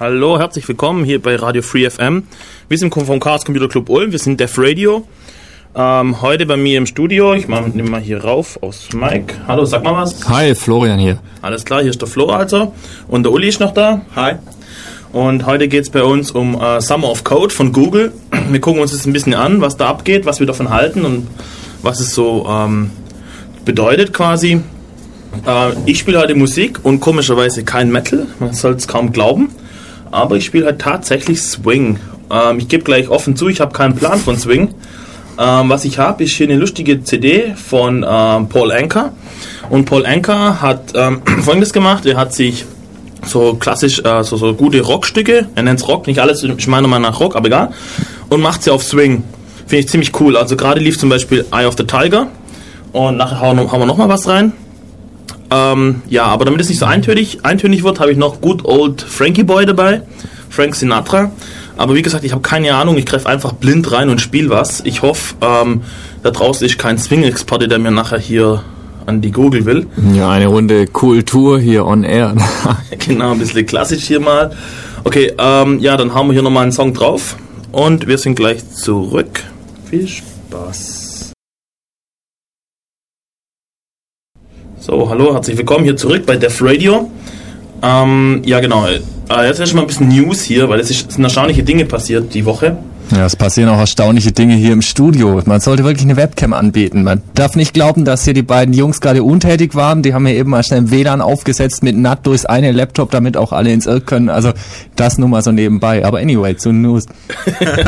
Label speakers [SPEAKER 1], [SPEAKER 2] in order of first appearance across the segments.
[SPEAKER 1] Hallo, herzlich willkommen hier bei Radio Free FM. Wir sind vom Chaos Computer Club Ulm, wir sind Def Radio. Ähm, heute bei mir im Studio, ich nehme mal hier rauf aus Mike. Hallo, sag mal was.
[SPEAKER 2] Hi, Florian hier.
[SPEAKER 1] Alles klar, hier ist der Flo also. Und der Uli ist noch da.
[SPEAKER 3] Hi.
[SPEAKER 1] Und heute geht es bei uns um äh, Summer of Code von Google. Wir gucken uns das ein bisschen an, was da abgeht, was wir davon halten und was es so ähm, bedeutet quasi. Äh, ich spiele heute Musik und komischerweise kein Metal, man soll es kaum glauben aber ich spiele halt tatsächlich Swing. Ähm, ich gebe gleich offen zu, ich habe keinen Plan von Swing. Ähm, was ich habe, ist hier eine lustige CD von ähm, Paul Anker. Und Paul Anker hat ähm, folgendes gemacht: Er hat sich so klassisch, äh, so, so gute Rockstücke, er nennt es Rock, nicht alles, ich meine mal nach Rock, aber egal, und macht sie auf Swing. Finde ich ziemlich cool. Also gerade lief zum Beispiel Eye of the Tiger und nachher hauen, hauen wir nochmal was rein. Ähm, ja, aber damit es nicht so eintönig, eintönig wird, habe ich noch Good Old Frankie Boy dabei, Frank Sinatra. Aber wie gesagt, ich habe keine Ahnung, ich greife einfach blind rein und spiele was. Ich hoffe, ähm, da draußen ist kein Swing-Experte, der mir nachher hier an die Google will.
[SPEAKER 2] Ja, eine Runde Kultur hier on air.
[SPEAKER 1] genau, ein bisschen klassisch hier mal. Okay, ähm, ja, dann haben wir hier nochmal einen Song drauf und wir sind gleich zurück. Viel Spaß. So, hallo, herzlich willkommen hier zurück bei Def Radio. Ähm, ja, genau. Äh, jetzt erstmal ein bisschen News hier, weil es sind erstaunliche Dinge passiert die Woche.
[SPEAKER 2] Ja, es passieren auch erstaunliche Dinge hier im Studio. Man sollte wirklich eine Webcam anbieten. Man darf nicht glauben, dass hier die beiden Jungs gerade untätig waren. Die haben hier eben mal schnell ein WLAN aufgesetzt mit NAT durchs eine Laptop, damit auch alle ins Irr können. Also das nur mal so nebenbei. Aber anyway, zu News.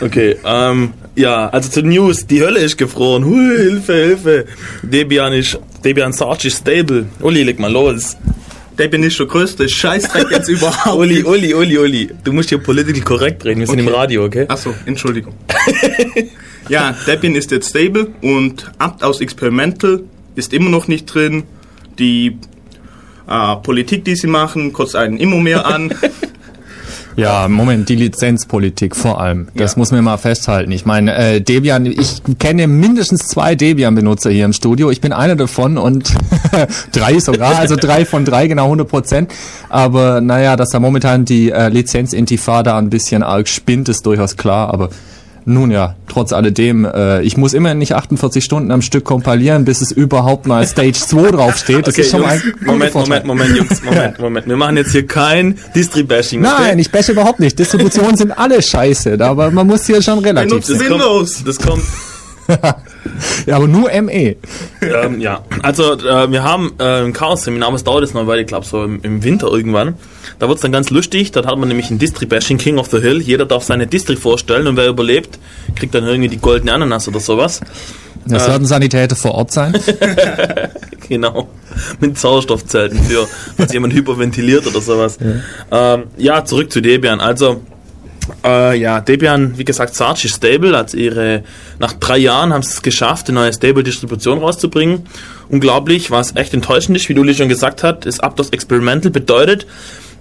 [SPEAKER 1] okay, ähm, ja, also zu News. Die Hölle ist gefroren. Hui, Hilfe, Hilfe. Debian ist, Debian Sarge ist stable. Uli, leg mal los.
[SPEAKER 3] Debian ist der größte Scheißdreck jetzt überhaupt.
[SPEAKER 1] Uli, Uli, Uli, Uli. Du musst hier political korrekt reden. Wir sind okay. im Radio, okay?
[SPEAKER 3] Achso, Entschuldigung. ja, Debian ist jetzt stable und Abt aus Experimental ist immer noch nicht drin. Die äh, Politik, die sie machen, kotzt einen immer mehr an.
[SPEAKER 2] Ja, Moment, die Lizenzpolitik vor allem. Das ja. muss man mal festhalten. Ich meine, äh, Debian, ich kenne mindestens zwei Debian-Benutzer hier im Studio. Ich bin einer davon und drei sogar, also drei von drei, genau 100 Prozent. Aber naja, dass da momentan die äh, Lizenz-Intifada ein bisschen arg spinnt, ist durchaus klar. Aber nun ja, trotz alledem, äh, ich muss immer nicht 48 Stunden am Stück kompilieren, bis es überhaupt mal Stage 2 draufsteht. Das
[SPEAKER 1] okay, ist schon Jungs, ein Moment, Moment, Moment, Jungs, Moment, Moment. Wir machen jetzt hier kein Distri-Bashing.
[SPEAKER 2] Nein, ich bashe überhaupt nicht. Distributionen sind alle scheiße, aber man muss hier schon relativ
[SPEAKER 1] sein. Windows. Das kommt,
[SPEAKER 2] ja, aber nur ME.
[SPEAKER 1] Ähm, ja, also äh, wir haben äh, ein Chaos-Seminar, aber es dauert jetzt noch weil ich glaube so im, im, Winter irgendwann. Da wird es dann ganz lustig, da hat man nämlich ein Distri-Bashing King of the Hill. Jeder darf seine Distri vorstellen und wer überlebt, kriegt dann irgendwie die goldene Ananas oder sowas.
[SPEAKER 2] Das äh, werden Sanitäter vor Ort sein.
[SPEAKER 1] genau. Mit Sauerstoffzelten für, falls jemand hyperventiliert oder sowas. Ja, ähm, ja zurück zu Debian. Also, äh, ja, Debian, wie gesagt, Sarge ist stable. Also ihre, nach drei Jahren haben sie es geschafft, eine neue Stable-Distribution rauszubringen. Unglaublich, was echt enttäuschend ist, wie Uli schon gesagt hat, ist Aptos Experimental bedeutet,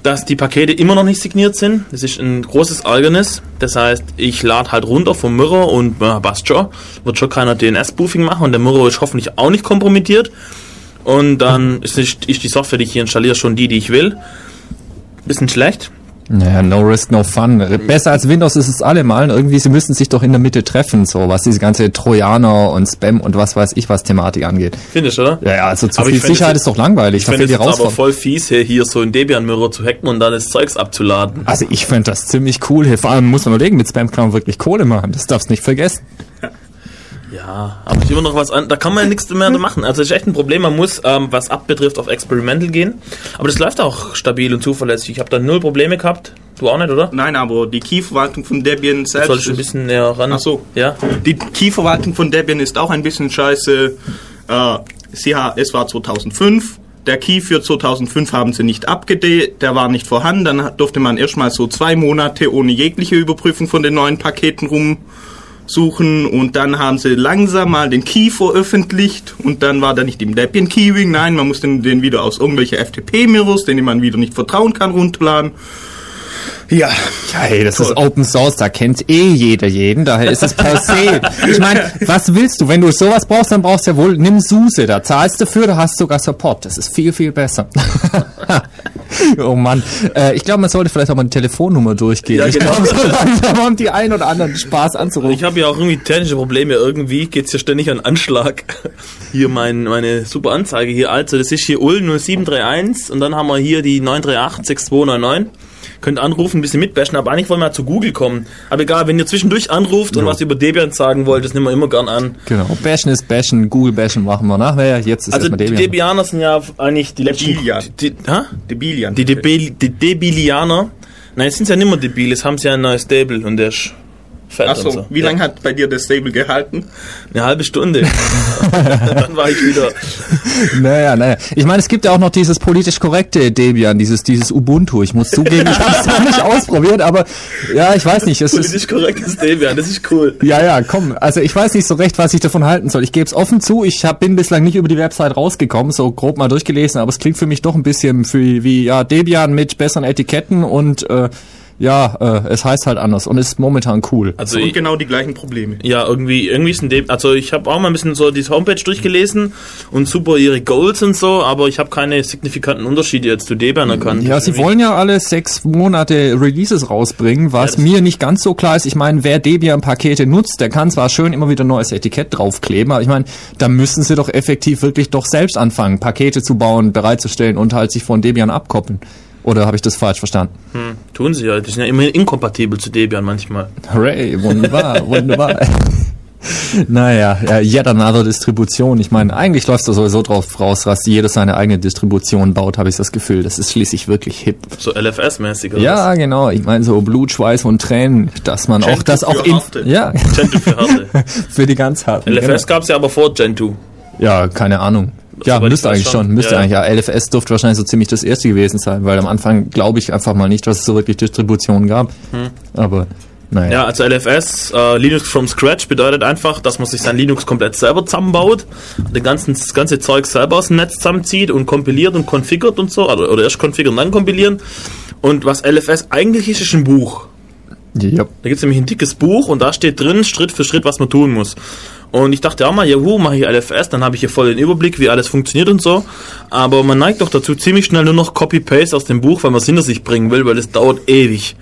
[SPEAKER 1] dass die Pakete immer noch nicht signiert sind. Das ist ein großes Ärgernis. Das heißt, ich lade halt runter vom Mirror und äh, passt schon. Wird schon keiner DNS-Spoofing machen und der Mirror ist hoffentlich auch nicht kompromittiert. Und dann ist die Software, die ich hier installiere, schon die, die ich will. Bisschen schlecht.
[SPEAKER 2] Naja, no risk, no fun. Besser als Windows ist es allemal. Irgendwie, sie müssen sich doch in der Mitte treffen, so was diese ganze Trojaner und Spam und was weiß ich was Thematik angeht.
[SPEAKER 1] Findest du, oder?
[SPEAKER 2] Ja, ja, also zu aber viel Sicherheit ist doch langweilig.
[SPEAKER 1] Ich finde es aber voll fies, hier, hier so ein Debian-Mirror zu hacken und dann das Zeugs abzuladen.
[SPEAKER 2] Also ich finde das ziemlich cool. Hier, vor allem muss man überlegen, mit Spam kann man wirklich Kohle machen. Das darfst du nicht vergessen.
[SPEAKER 1] Ja, aber ich immer noch was an. Da kann man ja nichts mehr machen. Also das ist echt ein Problem. Man muss, ähm, was abbetrifft, auf Experimental gehen. Aber das läuft auch stabil und zuverlässig. Ich habe da null Probleme gehabt. Du auch nicht, oder?
[SPEAKER 3] Nein, aber die Key-Verwaltung von Debian
[SPEAKER 1] selbst. Sollst du ein bisschen näher ran?
[SPEAKER 3] Ach so. Ja. Die Key-Verwaltung von Debian ist auch ein bisschen scheiße. Äh, sie, es war 2005. Der Key für 2005 haben sie nicht abgedatet, der war nicht vorhanden. Dann durfte man erstmal so zwei Monate ohne jegliche Überprüfung von den neuen Paketen rum suchen und dann haben sie langsam mal den Key veröffentlicht und dann war da nicht im Debian Keyring, nein, man musste den wieder aus irgendwelchen FTP-Mirrors, denen man wieder nicht vertrauen kann, runterladen.
[SPEAKER 1] Ja.
[SPEAKER 2] Ja, hey, das ist Open Source, da kennt eh jeder jeden, daher ist es per se. Ich meine, was willst du? Wenn du sowas brauchst, dann brauchst du ja wohl, nimm SUSE, da zahlst du für, da hast du sogar Support. Das ist viel, viel besser. oh Mann. Äh, ich glaube, man sollte vielleicht auch mal eine Telefonnummer durchgehen.
[SPEAKER 1] Ja,
[SPEAKER 2] ich
[SPEAKER 1] genau.
[SPEAKER 2] glaube, so langsam haben die ein oder anderen Spaß anzurufen.
[SPEAKER 1] Ich habe ja auch irgendwie technische Probleme. Irgendwie geht's hier ständig an Anschlag. Hier mein, meine super Anzeige hier. Also, das ist hier Ulm 0731 und dann haben wir hier die 938 6299. Könnt anrufen, ein bisschen mitbashen, aber eigentlich wollen wir zu Google kommen. Aber egal, wenn ihr zwischendurch anruft und
[SPEAKER 2] Jo.
[SPEAKER 1] was über Debian sagen wollt, das nehmen wir immer gern an.
[SPEAKER 2] Genau. Bashen ist Bashen, Google Bashen machen wir nachher. Jetzt ist
[SPEAKER 1] Also
[SPEAKER 2] erstmal
[SPEAKER 1] die
[SPEAKER 2] Debian.
[SPEAKER 1] Debianer sind ja eigentlich die letzten...
[SPEAKER 3] Debilian.
[SPEAKER 1] Die, hä?
[SPEAKER 3] Debilian.
[SPEAKER 1] Die, Debil, die Debilianer, nein, jetzt sind ja nicht mehr debil, jetzt haben sie ja ein neues Stable und der ist fett
[SPEAKER 3] Achso,
[SPEAKER 1] so.
[SPEAKER 3] wie
[SPEAKER 1] Ja.
[SPEAKER 3] lange hat bei dir das Stable gehalten?
[SPEAKER 1] Eine halbe Stunde. Dann war ich wieder.
[SPEAKER 2] Naja, naja. Ich meine, es gibt ja auch noch dieses politisch korrekte Debian, dieses, dieses Ubuntu. Ich muss zugeben, ich habe es noch nicht ausprobiert, aber ja, ich weiß nicht. Es ist,
[SPEAKER 1] Politisch korrektes Debian, das ist cool.
[SPEAKER 2] ja, ja, komm. Also ich weiß nicht so recht, was ich davon halten soll. Ich gebe es offen zu, ich hab, bin bislang nicht über die Website rausgekommen, so grob mal durchgelesen, aber es klingt für mich doch ein bisschen für, wie ja Debian mit besseren Etiketten und äh, ja, äh, es heißt halt anders und ist momentan cool.
[SPEAKER 1] Also
[SPEAKER 3] Und
[SPEAKER 1] ich,
[SPEAKER 3] genau die gleichen Probleme.
[SPEAKER 1] ja, irgendwie, irgendwie ist ein Debian, also ich habe auch mal ein bisschen so die Homepage durchgelesen und super ihre Goals und so, aber ich habe keine signifikanten Unterschiede jetzt zu Debian erkannt.
[SPEAKER 2] Ja, sie wollen ja alle sechs Monate Releases rausbringen, was
[SPEAKER 1] Ja,
[SPEAKER 2] mir nicht ganz so klar ist. Ich meine, wer Debian-Pakete nutzt, der kann zwar schön immer wieder ein neues Etikett draufkleben, aber ich meine, da müssen sie doch effektiv wirklich doch selbst anfangen, Pakete zu bauen, bereitzustellen und halt sich von Debian abkoppeln. Oder habe ich das falsch verstanden?
[SPEAKER 1] Hm, tun sie ja, die sind ja immer inkompatibel zu Debian manchmal.
[SPEAKER 2] Hooray, wunderbar, wunderbar. Naja, ja, yet another Distribution. Ich meine, eigentlich läuft da sowieso drauf raus, dass jeder seine eigene Distribution baut, habe ich das Gefühl. Das ist schließlich wirklich hip.
[SPEAKER 1] So LFS-mäßig. oder
[SPEAKER 2] Ja, genau. Ich meine so Blut, Schweiß und Tränen, dass man auch
[SPEAKER 3] Gentoo
[SPEAKER 2] das auch in,
[SPEAKER 3] Harte.
[SPEAKER 2] ja,
[SPEAKER 1] was? Gentoo für Harte.
[SPEAKER 2] für die ganz harten.
[SPEAKER 1] LFS gab's ja aber vor Gentoo.
[SPEAKER 2] Genau. Ja, keine Ahnung. Ja, müsste eigentlich
[SPEAKER 1] schon.
[SPEAKER 2] müsste
[SPEAKER 1] Ja,
[SPEAKER 2] eigentlich. Ja, LFS dürfte wahrscheinlich so ziemlich das erste gewesen sein, weil am Anfang glaube ich einfach mal nicht, dass es so wirklich Distributionen gab. Aber naja.
[SPEAKER 1] Hm. Ja, also LFS, äh, Linux from Scratch, bedeutet einfach, dass man sich sein Linux komplett selber zusammenbaut, den ganzen, das ganze Zeug selber aus dem Netz zusammenzieht und kompiliert und konfiguriert und so, oder, oder erst konfigurieren, dann kompilieren. Und was LFS eigentlich ist, ist ein Buch.
[SPEAKER 2] Ja.
[SPEAKER 1] Da gibt es nämlich ein dickes Buch und da steht drin, Schritt für Schritt, was man tun muss. Und ich dachte auch mal, juhu, mache ich LFS, dann habe ich hier voll den Überblick, wie alles funktioniert und so. Aber man neigt doch dazu, ziemlich schnell nur noch Copy-Paste aus dem Buch, weil man es hinter sich bringen will, weil das dauert ewig.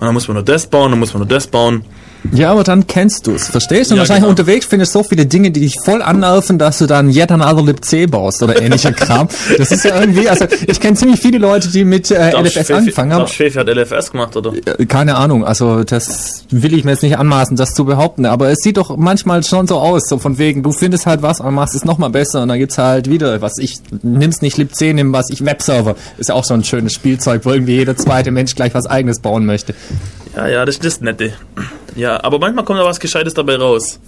[SPEAKER 1] Und dann muss man nur das bauen, dann muss man nur das bauen.
[SPEAKER 2] Ja, aber dann kennst du es. Verstehst du? Und
[SPEAKER 1] Ja,
[SPEAKER 2] wahrscheinlich
[SPEAKER 1] genau.
[SPEAKER 2] unterwegs findest du so viele Dinge, die dich voll annerven, dass du dann yet another libc baust oder ähnlicher Kram. Das ist ja irgendwie, also ich kenne ziemlich viele Leute, die mit äh,
[SPEAKER 1] Darf
[SPEAKER 2] LFS
[SPEAKER 1] Schwefe-
[SPEAKER 2] angefangen haben.
[SPEAKER 1] Schwefe hat LFS gemacht, oder?
[SPEAKER 2] Keine Ahnung, also das will ich mir jetzt nicht anmaßen, das zu behaupten, aber es sieht doch manchmal schon so aus, so von wegen, du findest halt was und machst es nochmal besser und dann gibt's halt wieder, was ich, nimm's nicht libc, nimm was ich Webserver. Ist ja auch so ein schönes Spielzeug, wo irgendwie jeder zweite Mensch gleich was eigenes bauen möchte.
[SPEAKER 1] Ja, ja, das ist das Nette. Ja, aber manchmal kommt da was Gescheites dabei raus.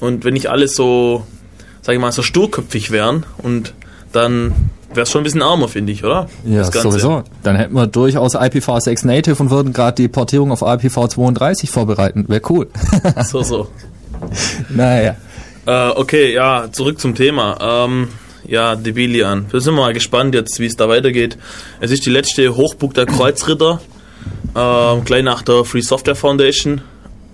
[SPEAKER 1] Und wenn nicht alle so, sag ich mal, so sturköpfig wären und dann wäre es schon ein bisschen armer, finde ich, oder?
[SPEAKER 2] Ja, sowieso. Dann hätten wir durchaus IPv6 Native und würden gerade die Portierung auf IPv32 vorbereiten. Wäre cool.
[SPEAKER 1] So, so.
[SPEAKER 2] naja.
[SPEAKER 1] Äh, okay, ja, zurück zum Thema. Ähm, ja, Debilian. Wir sind mal gespannt jetzt, wie es da weitergeht. Es ist die letzte Hochburg der Kreuzritter, ähm, gleich nach der Free Software Foundation.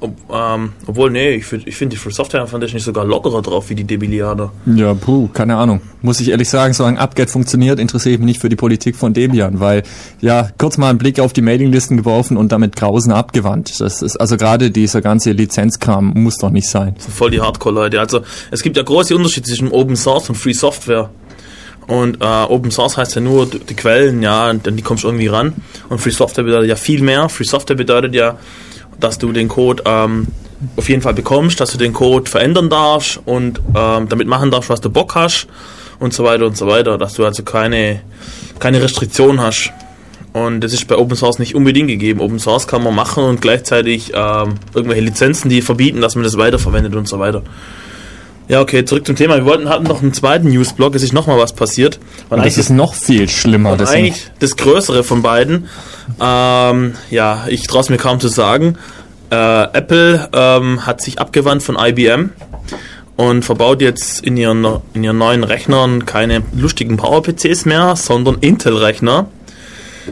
[SPEAKER 1] Ob, ähm, obwohl, nee, ich finde ich find die Free Software Foundation ist sogar lockerer drauf wie die Debilianer.
[SPEAKER 2] Ja, puh, keine Ahnung. Muss ich ehrlich sagen, solange UpGet funktioniert, interessiere ich mich nicht für die Politik von Debian, weil, ja, kurz mal einen Blick auf die Mailinglisten geworfen und damit Grausen abgewandt. Das ist, also gerade dieser ganze Lizenzkram muss doch nicht sein.
[SPEAKER 1] Voll die Hardcore-Leute. Also, es gibt ja große Unterschiede zwischen Open Source und Free Software. Und äh, Open Source heißt ja nur die Quellen, ja, dann die kommst du irgendwie ran. Und Free Software bedeutet ja viel mehr. Free Software bedeutet ja, dass du den Code ähm, auf jeden Fall bekommst, dass du den Code verändern darfst und ähm, damit machen darfst, was du Bock hast und so weiter und so weiter. Dass du also keine, keine Restriktion hast. Und das ist bei Open Source nicht unbedingt gegeben. Open Source kann man machen und gleichzeitig ähm, irgendwelche Lizenzen, die verbieten, dass man das weiterverwendet und so weiter. Ja, okay, zurück zum Thema. Wir wollten, hatten noch einen zweiten Newsblog, es ist nochmal was passiert. Und
[SPEAKER 2] Und das ist noch viel schlimmer. Das
[SPEAKER 1] eigentlich das Größere von beiden. Ähm, ja, ich traue es mir kaum zu sagen. Äh, Apple ähm, hat sich abgewandt von IBM und verbaut jetzt in ihren, in ihren neuen Rechnern keine lustigen Power-PCs mehr, sondern Intel-Rechner.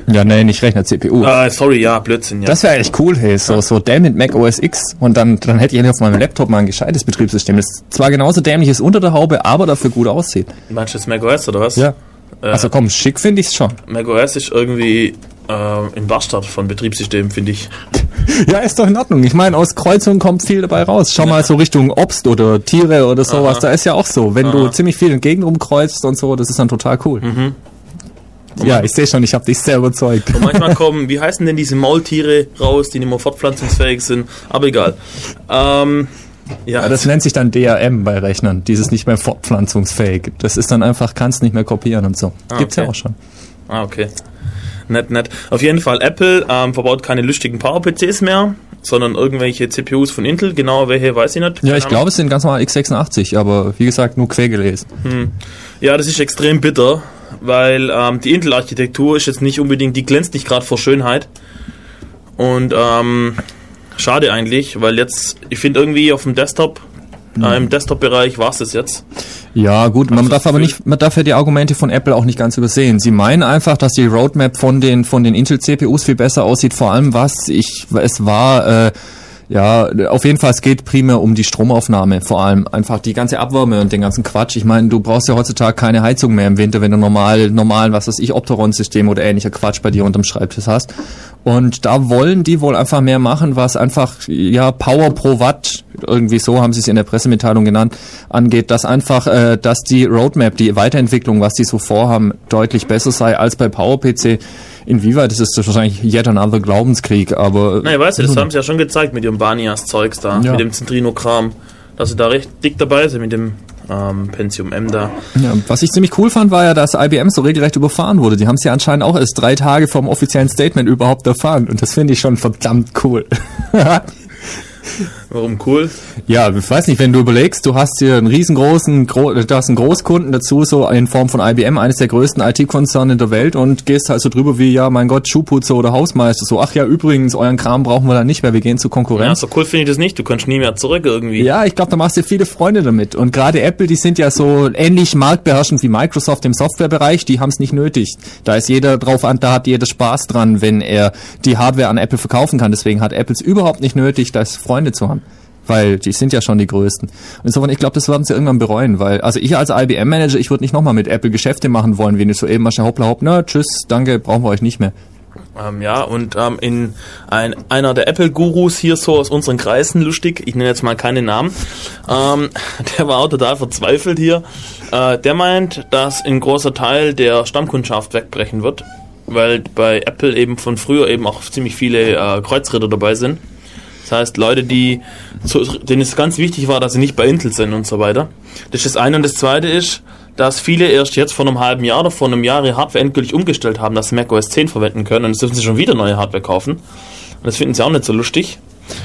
[SPEAKER 2] Ja, nee, nicht Rechner, CPU.
[SPEAKER 1] Äh, sorry, ja, Blödsinn, ja.
[SPEAKER 2] Das wäre echt cool, hey, so, so dämlich Mac OS X und dann, dann hätte ich auf meinem Laptop mal ein gescheites Betriebssystem, das zwar genauso dämlich ist unter der Haube, aber dafür gut aussieht.
[SPEAKER 1] Meinst du jetzt macOS oder was?
[SPEAKER 2] Ja.
[SPEAKER 1] Äh,
[SPEAKER 2] Also komm, schick finde ich's schon.
[SPEAKER 1] macOS ist irgendwie äh, im Bastard von Betriebssystemen, finde ich.
[SPEAKER 2] Ja, ist doch in Ordnung. Ich meine, aus Kreuzungen kommt viel dabei raus. Schau mal so Richtung Obst oder Tiere oder sowas.
[SPEAKER 1] Aha.
[SPEAKER 2] Da ist ja auch so. Wenn du
[SPEAKER 1] Aha.
[SPEAKER 2] ziemlich viel in Gegend rumkreuzt und so, das ist dann total cool. Ja, ich sehe schon, ich habe dich sehr überzeugt.
[SPEAKER 1] Und manchmal kommen, wie heißen denn diese Maultiere raus, die nicht mehr fortpflanzungsfähig sind? Aber egal. Ähm, ja,
[SPEAKER 2] Ja, das nennt sich dann DRM bei Rechnern. Dieses nicht mehr fortpflanzungsfähig. Das ist dann einfach, kannst nicht mehr kopieren und so.
[SPEAKER 1] Ah,
[SPEAKER 2] Gibt's ja
[SPEAKER 1] okay.
[SPEAKER 2] auch schon.
[SPEAKER 1] Ah, okay. Nett, nett. Auf jeden Fall, Apple ähm, verbaut keine lustigen Power-PCs mehr, sondern irgendwelche CPUs von Intel. Genau welche weiß ich nicht.
[SPEAKER 2] Ja, ich glaube, es sind ganz normal x86, aber wie gesagt, nur quer gelesen.
[SPEAKER 1] Ja, das ist extrem bitter, weil ähm, die Intel-Architektur ist jetzt nicht unbedingt, die glänzt nicht gerade vor Schönheit. Und ähm, schade eigentlich, weil jetzt, ich finde irgendwie auf dem Desktop, äh, im Desktop-Bereich war es das jetzt.
[SPEAKER 2] Ja, gut, man
[SPEAKER 1] du
[SPEAKER 2] darf aber nicht, man darf ja die Argumente von Apple auch nicht ganz übersehen. Sie meinen einfach, dass die Roadmap von den von den Intel CPUs viel besser aussieht. Vor allem was ich, es war äh, ja, auf jeden Fall, es geht primär um die Stromaufnahme, vor allem einfach die ganze Abwärme und den ganzen Quatsch. Ich meine, du brauchst ja heutzutage keine Heizung mehr im Winter, wenn du normal, normalen, was weiß ich, Opteron-System oder ähnlicher Quatsch bei dir unterm Schreibtisch hast. Und da wollen die wohl einfach mehr machen, was einfach, ja, Power pro Watt, irgendwie so haben sie es in der Pressemitteilung genannt, angeht, dass einfach, äh, dass die Roadmap, die Weiterentwicklung, was die so vorhaben, deutlich besser sei als bei PowerPC. Inwieweit ist es wahrscheinlich yet another Glaubenskrieg, aber...
[SPEAKER 1] Na, ich weiß ja, das haben sie ja schon gezeigt mit ihrem Banias-Zeugs da,
[SPEAKER 2] Ja.
[SPEAKER 1] mit dem Centrino-Kram, dass sie da recht dick dabei sind mit dem ähm, Pentium M da.
[SPEAKER 2] Ja, was ich ziemlich cool fand, war ja, dass IBM so regelrecht überfahren wurde. Die haben es ja anscheinend auch erst drei Tage vom offiziellen Statement überhaupt erfahren. Und das finde ich schon verdammt cool.
[SPEAKER 1] Warum cool?
[SPEAKER 2] ja, ich weiß nicht, wenn du überlegst, du hast hier einen riesengroßen, gro du hast einen Großkunden dazu, so in Form von IBM, eines der größten IT-Konzerne der Welt und gehst halt so drüber wie, ja, mein Gott, Schuhputzer oder Hausmeister. So, ach ja, übrigens, euren Kram brauchen wir dann nicht mehr, wir gehen zur
[SPEAKER 1] Ja,
[SPEAKER 2] Konkurrenz.
[SPEAKER 1] so cool finde ich das nicht. Du kannst nie mehr zurück irgendwie.
[SPEAKER 2] Ja, ich glaube, da machst du viele Freunde damit. Und gerade Apple, die sind ja so ähnlich marktbeherrschend wie Microsoft im Softwarebereich, die haben es nicht nötig. Da ist jeder drauf an, da hat jeder Spaß dran, wenn er die Hardware an Apple verkaufen kann. Deswegen hat Apple es überhaupt nicht nötig, da Freunde zu haben. Weil die sind ja schon die größten. Insofern, ich glaube, das werden sie irgendwann bereuen, weil, also ich als IBM-Manager, ich würde nicht nochmal mit Apple Geschäfte machen wollen, wie nicht so eben mal hoppla hopp, na, tschüss, danke, brauchen wir euch nicht mehr.
[SPEAKER 1] Ähm, ja, und ähm, in ein, einer der Apple-Gurus hier so aus unseren Kreisen, lustig, ich nenne jetzt mal keine Namen, ähm, der war auch total verzweifelt hier. Äh, der meint, dass ein großer Teil der Stammkundschaft wegbrechen wird, weil bei Apple eben von früher eben auch ziemlich viele äh, Kreuzritter dabei sind. Das heißt, Leute, die, zu, denen es ganz wichtig war, dass sie nicht bei Intel sind und so weiter. Das ist das eine. Und das zweite ist, dass viele erst jetzt vor einem halben Jahr oder vor einem Jahr ihre Hardware endgültig umgestellt haben, dass sie Mac OS 10 verwenden können. Und jetzt dürfen sie schon wieder neue Hardware kaufen. Und das finden sie auch nicht so lustig.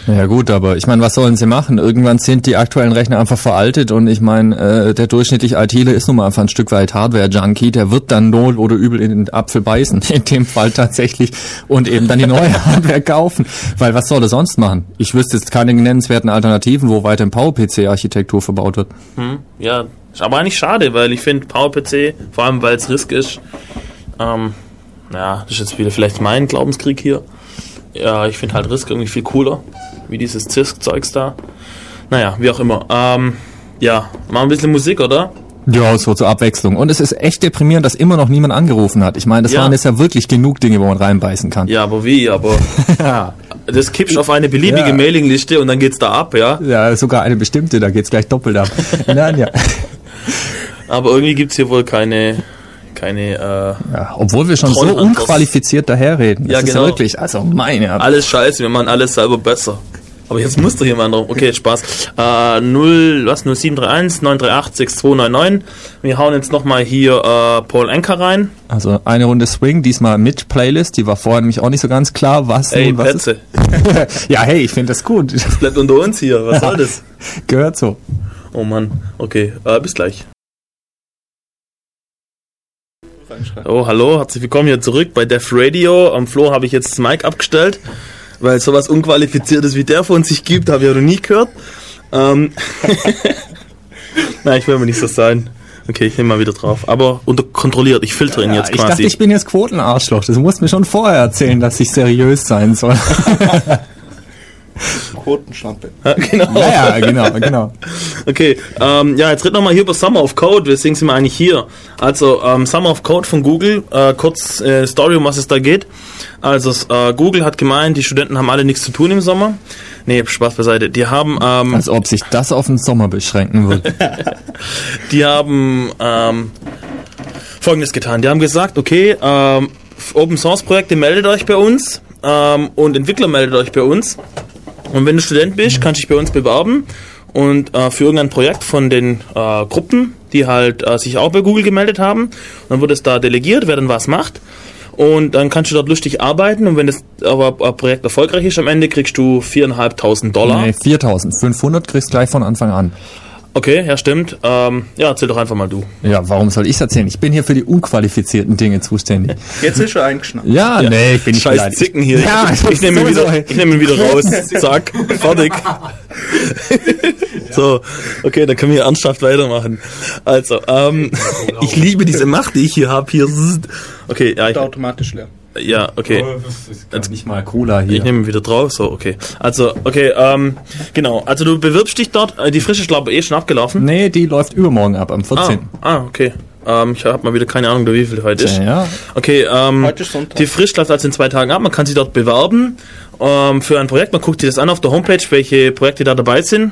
[SPEAKER 2] Ja gut, aber ich meine, was sollen sie machen? Irgendwann sind die aktuellen Rechner einfach veraltet und ich meine, äh, der durchschnittliche ITler ist nun mal einfach ein Stück weit Hardware-Junkie, der wird dann wohl oder übel in den Apfel beißen, in dem Fall tatsächlich, und eben dann die neue Hardware kaufen. Weil was soll er sonst machen? Ich wüsste jetzt keine nennenswerten Alternativen, wo weiter in PowerPC-Architektur verbaut wird.
[SPEAKER 1] Hm, ja, ist aber eigentlich schade, weil ich finde PowerPC, vor allem weil es Risk ist, ähm, ja, das ist jetzt wieder vielleicht mein Glaubenskrieg hier. Ja, ich finde halt Risk irgendwie viel cooler, wie dieses CISC-Zeugs da. Naja, wie auch immer. Ähm, ja, machen ein bisschen Musik, oder?
[SPEAKER 2] Ja, so zur Abwechslung. Und es ist echt deprimierend, dass immer noch niemand angerufen hat. Ich meine, das
[SPEAKER 1] Ja.
[SPEAKER 2] waren jetzt ja wirklich genug Dinge, wo man reinbeißen kann.
[SPEAKER 1] Ja, aber wie? Aber
[SPEAKER 2] Ja.
[SPEAKER 1] das kippst auf eine beliebige
[SPEAKER 2] Ja.
[SPEAKER 1] Mailingliste und dann geht's da ab, ja.
[SPEAKER 2] Ja, sogar eine bestimmte, da geht's gleich doppelt ab. Nein, ja.
[SPEAKER 1] Aber irgendwie gibt's hier wohl keine, keine, äh,
[SPEAKER 2] Ja, obwohl wir schon so unqualifiziert daherreden. Das
[SPEAKER 1] Ja,
[SPEAKER 2] ist ja
[SPEAKER 1] genau.
[SPEAKER 2] wirklich, also meine.
[SPEAKER 1] Alles scheiße, wir machen alles selber besser. Aber jetzt muss doch jemand drauf. Okay, Spaß. Äh, 0, was, 0731 938 6299. Wir hauen jetzt nochmal hier äh, Paul Anker rein.
[SPEAKER 2] Also eine Runde Swing, diesmal mit Playlist. Die war vorher nämlich auch nicht so ganz klar, was
[SPEAKER 1] Ey,
[SPEAKER 2] nun was
[SPEAKER 1] Petze,
[SPEAKER 2] ist. ja, hey, ich finde das gut.
[SPEAKER 1] bleibt unter uns hier. Was soll das?
[SPEAKER 2] Gehört so.
[SPEAKER 1] Oh Mann. Okay, äh, bis gleich. Oh, hallo, herzlich willkommen hier zurück bei Def Radio. Am Flo habe ich jetzt das Mic abgestellt, weil sowas Unqualifiziertes wie der von sich gibt, habe ich ja noch nie gehört. Ähm Na, ich will mir nicht so sein. Okay, ich nehme mal wieder drauf. Aber unter kontrolliert, ich filtere ihn
[SPEAKER 2] Ja,
[SPEAKER 1] jetzt
[SPEAKER 2] ich
[SPEAKER 1] quasi.
[SPEAKER 2] dachte, ich bin jetzt Quotenarschloch. Das musst mir schon vorher erzählen, dass ich seriös sein soll.
[SPEAKER 3] Quotenschlampe.
[SPEAKER 1] Ja, genau.
[SPEAKER 2] ja, ja, genau, genau.
[SPEAKER 1] Okay, ähm, ja, jetzt red noch mal hier über Summer of Code. Weswegen sind wir eigentlich hier? Also, ähm, Summer of Code von Google. Äh, kurz äh, Story, um was es da geht. Also, äh, Google hat gemeint, die Studenten haben alle nichts zu tun im Sommer. Nee, Spaß beiseite. Die haben, ähm,
[SPEAKER 2] Als ob sich das auf den Sommer beschränken würde.
[SPEAKER 1] die haben ähm, Folgendes getan. Die haben gesagt, okay, ähm, Open Source Projekte meldet euch bei uns ähm, und Entwickler meldet euch bei uns. Und wenn du Student bist, kannst du dich bei uns bewerben und äh, für irgendein Projekt von den äh, Gruppen, die halt äh, sich auch bei Google gemeldet haben. Dann wird es da delegiert, wer dann was macht. Und dann kannst du dort lustig arbeiten und wenn das aber ein Projekt erfolgreich ist, am Ende kriegst du 4.500 Dollar.
[SPEAKER 2] Nee, 4500 kriegst gleich von Anfang an.
[SPEAKER 1] Okay, ja stimmt. Ähm, ja, erzähl doch einfach mal du.
[SPEAKER 2] Ja, warum soll ich erzählen? Ich bin hier für die unqualifizierten Dinge zuständig.
[SPEAKER 3] Jetzt ist er eingeschnappt.
[SPEAKER 2] Ja, nee, ich bin nicht
[SPEAKER 1] Scheiß
[SPEAKER 2] beleidigt.
[SPEAKER 1] Zicken hier.
[SPEAKER 2] Ja,
[SPEAKER 1] ich, ich nehme ihn wieder, ich nehme ihn wieder raus. Zack, fertig. so, okay, dann können wir hier ernsthaft weitermachen. Also, ähm, ich liebe diese Macht, die ich hier habe. Hier, okay, ja, ich,
[SPEAKER 3] Wird automatisch leer.
[SPEAKER 1] Ja, okay.
[SPEAKER 2] Jetzt nicht mal Cola hier.
[SPEAKER 1] Ich nehme ihn wieder drauf, so, okay. Also, okay, ähm, genau. Also du bewirbst dich dort, äh, die Frische ist glaube ich eh schon abgelaufen.
[SPEAKER 2] Nee, die läuft übermorgen ab, am 14.
[SPEAKER 1] Ah, ah, okay. Ähm, ich habe mal wieder keine Ahnung, wie viel heute ist.
[SPEAKER 2] Ja,
[SPEAKER 1] Okay, ähm,
[SPEAKER 3] Heute ist Sonntag.
[SPEAKER 1] die Frisch läuft also in zwei Tagen ab. Man kann sich dort bewerben ähm, für ein Projekt. Man guckt sich das an auf der Homepage, welche Projekte da dabei sind.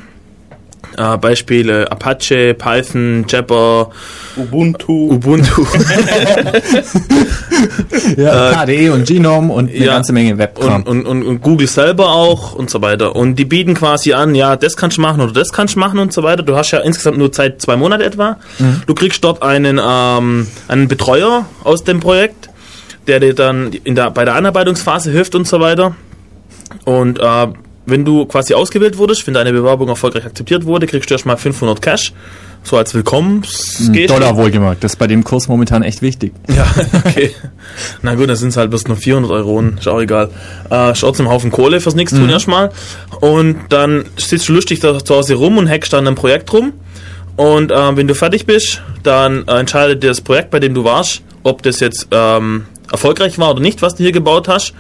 [SPEAKER 1] Äh, Beispiele Apache, Python, Jabber,
[SPEAKER 3] Ubuntu.
[SPEAKER 1] Ubuntu
[SPEAKER 2] ja KDE und Genome und eine
[SPEAKER 1] Äh, ja.
[SPEAKER 2] ganze Menge Webkram.
[SPEAKER 1] und, und, und, und Google selber auch und so weiter. Und die bieten quasi an, ja, das kannst du machen oder das kannst du machen und so weiter. Du hast ja insgesamt nur Zeit, zwei Monate etwa. Du kriegst dort einen, ähm, einen Betreuer aus dem Projekt, der dir dann in der, bei der Einarbeitungsphase hilft und so weiter. Und äh, wenn du quasi ausgewählt wurdest, wenn deine Bewerbung erfolgreich akzeptiert wurde, kriegst du erstmal 500 Cash, so als Willkommensgeste.
[SPEAKER 2] Dollar wohlgemerkt. Das ist bei dem Kurs momentan echt wichtig.
[SPEAKER 1] Ja, okay. Na gut, dann sind es halt bloß nur 400 Euro, ist auch egal. Äh, schaut zum Haufen Kohle fürs Nix tun erstmal. Und dann sitzt du lustig da zu Hause rum und hackst dann ein Projekt rum. Und äh, wenn du fertig bist, dann äh, entscheidet dir das Projekt, bei dem du warst, ob das jetzt ähm, erfolgreich war oder nicht, was du hier gebaut hast.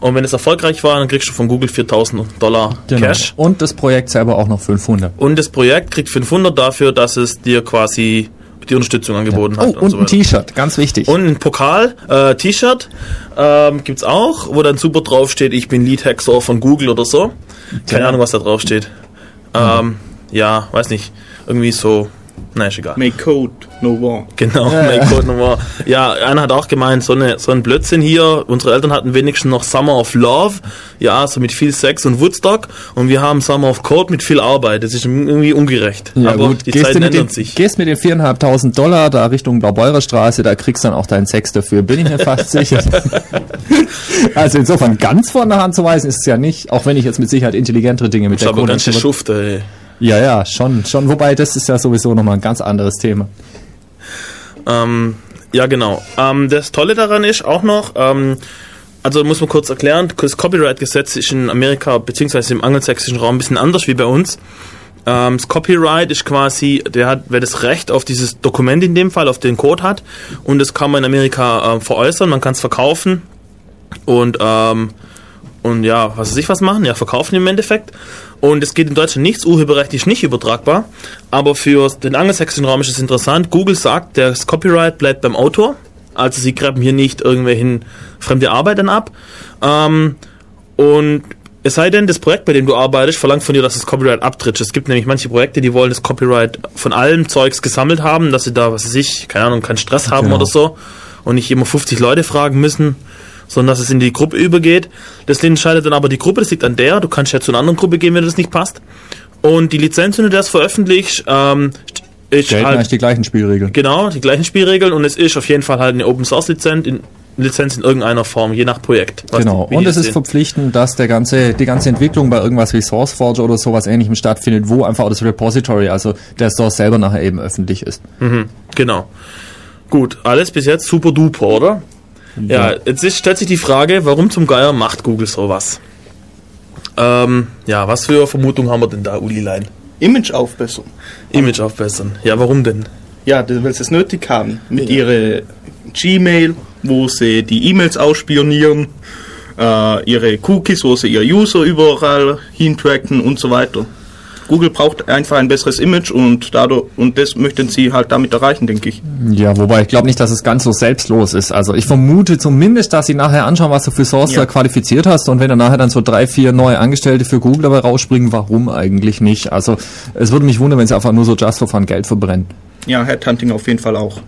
[SPEAKER 1] Und wenn es erfolgreich war, dann kriegst du von Google 4000 Dollar Cash.
[SPEAKER 2] Und das Projekt selber auch noch 500.
[SPEAKER 1] Und das Projekt kriegt 500 dafür, dass es dir quasi die Unterstützung angeboten
[SPEAKER 2] Oh,
[SPEAKER 1] hat.
[SPEAKER 2] und
[SPEAKER 1] so
[SPEAKER 2] ein. T-Shirt, ganz wichtig.
[SPEAKER 1] Und ein Pokal, äh, T-Shirt ähm, gibt's auch, wo dann super drauf steht, ich bin Lead Hacksaw von Google oder so. Keine
[SPEAKER 2] Ja.
[SPEAKER 1] Ahnung, was da drauf steht. Ähm, ja, weiß nicht. Irgendwie so, na ist egal.
[SPEAKER 3] Make Code, no war.
[SPEAKER 1] Genau,
[SPEAKER 2] Ja,
[SPEAKER 1] Make
[SPEAKER 2] ja.
[SPEAKER 1] Code Noir. Ja, einer hat auch gemeint, so, eine, so ein Blödsinn hier. Unsere Eltern hatten wenigstens noch Summer of Love. Ja, so mit viel Sex und Woodstock. Und wir haben Summer of Code mit viel Arbeit. Das ist irgendwie ungerecht.
[SPEAKER 2] ja
[SPEAKER 1] Aber
[SPEAKER 2] gut,
[SPEAKER 1] die
[SPEAKER 2] gehst du,
[SPEAKER 1] Zeiten
[SPEAKER 2] mit den,
[SPEAKER 1] ändern sich.
[SPEAKER 2] gehst mit den 4.500 Dollar da Richtung Blaubeurer Straße, da kriegst du dann auch deinen Sex dafür, bin ich mir fast sicher. also insofern ganz von der Hand zu weisen ist es ja nicht, auch wenn ich jetzt mit Sicherheit intelligentere Dinge mit
[SPEAKER 1] Das ist
[SPEAKER 2] der
[SPEAKER 1] aber
[SPEAKER 2] Kohle...
[SPEAKER 1] ganz schön Schuft, ey.
[SPEAKER 2] Ja, ja, schon, schon. Wobei, das ist ja sowieso nochmal ein ganz anderes Thema.
[SPEAKER 1] Ähm, ja, genau. Ähm, das Tolle daran ist auch noch, ähm, also muss man kurz erklären, das Copyright-Gesetz ist in Amerika beziehungsweise im angelsächsischen Raum ein bisschen anders wie bei uns. Ähm, das Copyright ist quasi, der hat, wer das Recht auf dieses Dokument in dem Fall, auf den Code hat, und das kann man in Amerika äh, veräußern, man kann es verkaufen und ähm, und ja, was weiß ich was machen, ja, verkaufen im Endeffekt. Und es geht in Deutschland nichts, Urheberrecht ist nicht übertragbar, aber für den angelsächsischen Raum ist es interessant. Google sagt, das Copyright bleibt beim Autor, also sie greifen hier nicht irgendwelchen fremde Arbeiten ab. Ähm, und es sei denn, das Projekt, bei dem du arbeitest, verlangt von dir, dass das Copyright abtritt. Es gibt nämlich manche Projekte, die wollen das Copyright von allem Zeugs gesammelt haben, dass sie da, was weiß ich, keine Ahnung, keinen Stress haben
[SPEAKER 2] Genau.
[SPEAKER 1] oder so und nicht immer 50 Leute fragen müssen, sondern dass es in die Gruppe übergeht. Das entscheidet dann aber die Gruppe, das liegt an der. Du kannst ja zu einer anderen Gruppe gehen, wenn das nicht passt. Und die Lizenz, wenn du das veröffentlichst, ähm, ist
[SPEAKER 2] Gelten
[SPEAKER 1] halt
[SPEAKER 2] eigentlich die gleichen Spielregeln.
[SPEAKER 1] Genau, die gleichen Spielregeln und es ist auf jeden Fall halt eine Open Source Lizenz in, Lizenz in irgendeiner Form, je nach Projekt.
[SPEAKER 2] Genau.
[SPEAKER 1] die-
[SPEAKER 2] Und es ist
[SPEAKER 1] sehen.
[SPEAKER 2] verpflichtend, dass der ganze, die ganze Entwicklung bei irgendwas wie SourceForge oder sowas ähnlichem stattfindet, wo einfach auch das Repository, also der Source selber nachher eben öffentlich ist.
[SPEAKER 1] Mhm, genau. Gut, alles bis jetzt super duper, oder? Ja, jetzt ist, stellt sich die Frage, warum zum Geier macht Google sowas? Ähm, ja, was für Vermutungen haben wir denn da, Ulilein?
[SPEAKER 3] Image aufbessern.
[SPEAKER 1] Image aufbessern. Ja, warum denn?
[SPEAKER 3] ja, weil sie es nötig haben. Mit ihrer Gmail, wo sie die E-Mails ausspionieren, äh, ihre Cookies, wo sie ihr User überall hintracken und so weiter. Google braucht einfach ein besseres Image und dadurch und das möchten sie halt damit erreichen, denke ich.
[SPEAKER 2] Ja, wobei ich glaube nicht, dass es ganz so selbstlos ist. Also ich vermute zumindest, dass sie nachher anschauen, was du für Source
[SPEAKER 3] Ja.
[SPEAKER 2] qualifiziert hast und wenn dann nachher dann so drei, vier neue Angestellte für Google dabei rausspringen, warum eigentlich nicht? Also es würde mich wundern, wenn sie einfach nur so just for fun Geld verbrennen.
[SPEAKER 3] Ja, Headhunting auf jeden Fall auch.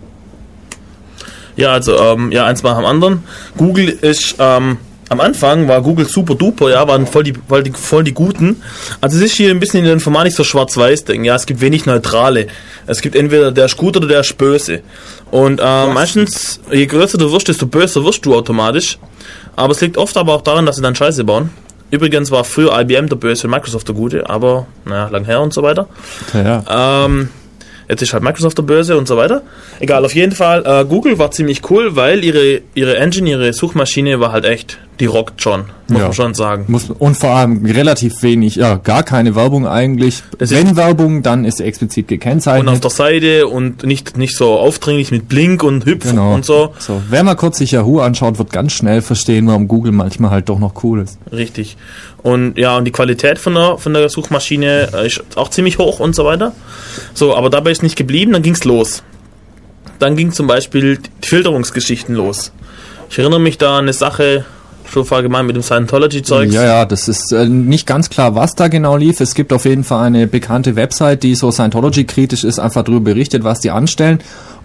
[SPEAKER 1] Ja, also, ähm, ja, eins nach dem anderen. Google ist, ähm, am Anfang war Google super duper, ja, waren voll die, voll die, voll die Guten. Also es ist hier ein bisschen in der Informatik so schwarz-weiß-Ding, ja, es gibt wenig Neutrale. Es gibt entweder der ist gut oder der ist böse. Und ähm, meistens, je größer du wirst, desto böser wirst du automatisch. Aber es liegt oft aber auch daran, dass sie dann Scheiße bauen. Übrigens war früher IBM der Böse und Microsoft der Gute, aber naja, lang her und so weiter.
[SPEAKER 2] Ja.
[SPEAKER 1] Ähm, jetzt ist halt Microsoft der Böse und so weiter. Egal, auf jeden Fall, äh, Google war ziemlich cool, weil ihre, ihre Engine, ihre Suchmaschine war halt echt, die rockt schon, muss
[SPEAKER 2] Ja.
[SPEAKER 1] man schon sagen.
[SPEAKER 2] Muss, und vor allem relativ wenig, ja, gar keine Werbung eigentlich.
[SPEAKER 1] Ist-
[SPEAKER 2] Wenn Werbung, dann ist sie explizit
[SPEAKER 1] Und auf
[SPEAKER 2] gekennzeichnet.
[SPEAKER 1] der Seite und nicht, nicht so aufdringlich mit Blink und Hüpf
[SPEAKER 2] Genau.
[SPEAKER 1] und so.
[SPEAKER 2] so. Wer mal kurz sich Yahoo anschaut, wird ganz schnell verstehen, warum Google manchmal halt doch noch cool ist.
[SPEAKER 1] Richtig. Und ja, und die Qualität von der, von der Suchmaschine äh, ist auch ziemlich hoch und so weiter. So, aber dabei ist nicht geblieben, dann ging's los. Dann ging zum Beispiel die Filterungsgeschichten los. Ich erinnere mich da an eine Sache, schon allgemein mit dem Scientology-Zeugs.
[SPEAKER 2] Ja, ja, das ist äh, nicht ganz klar, was da genau lief. Es gibt auf jeden Fall eine bekannte Website, die so Scientology-kritisch ist, einfach darüber berichtet, was die anstellen.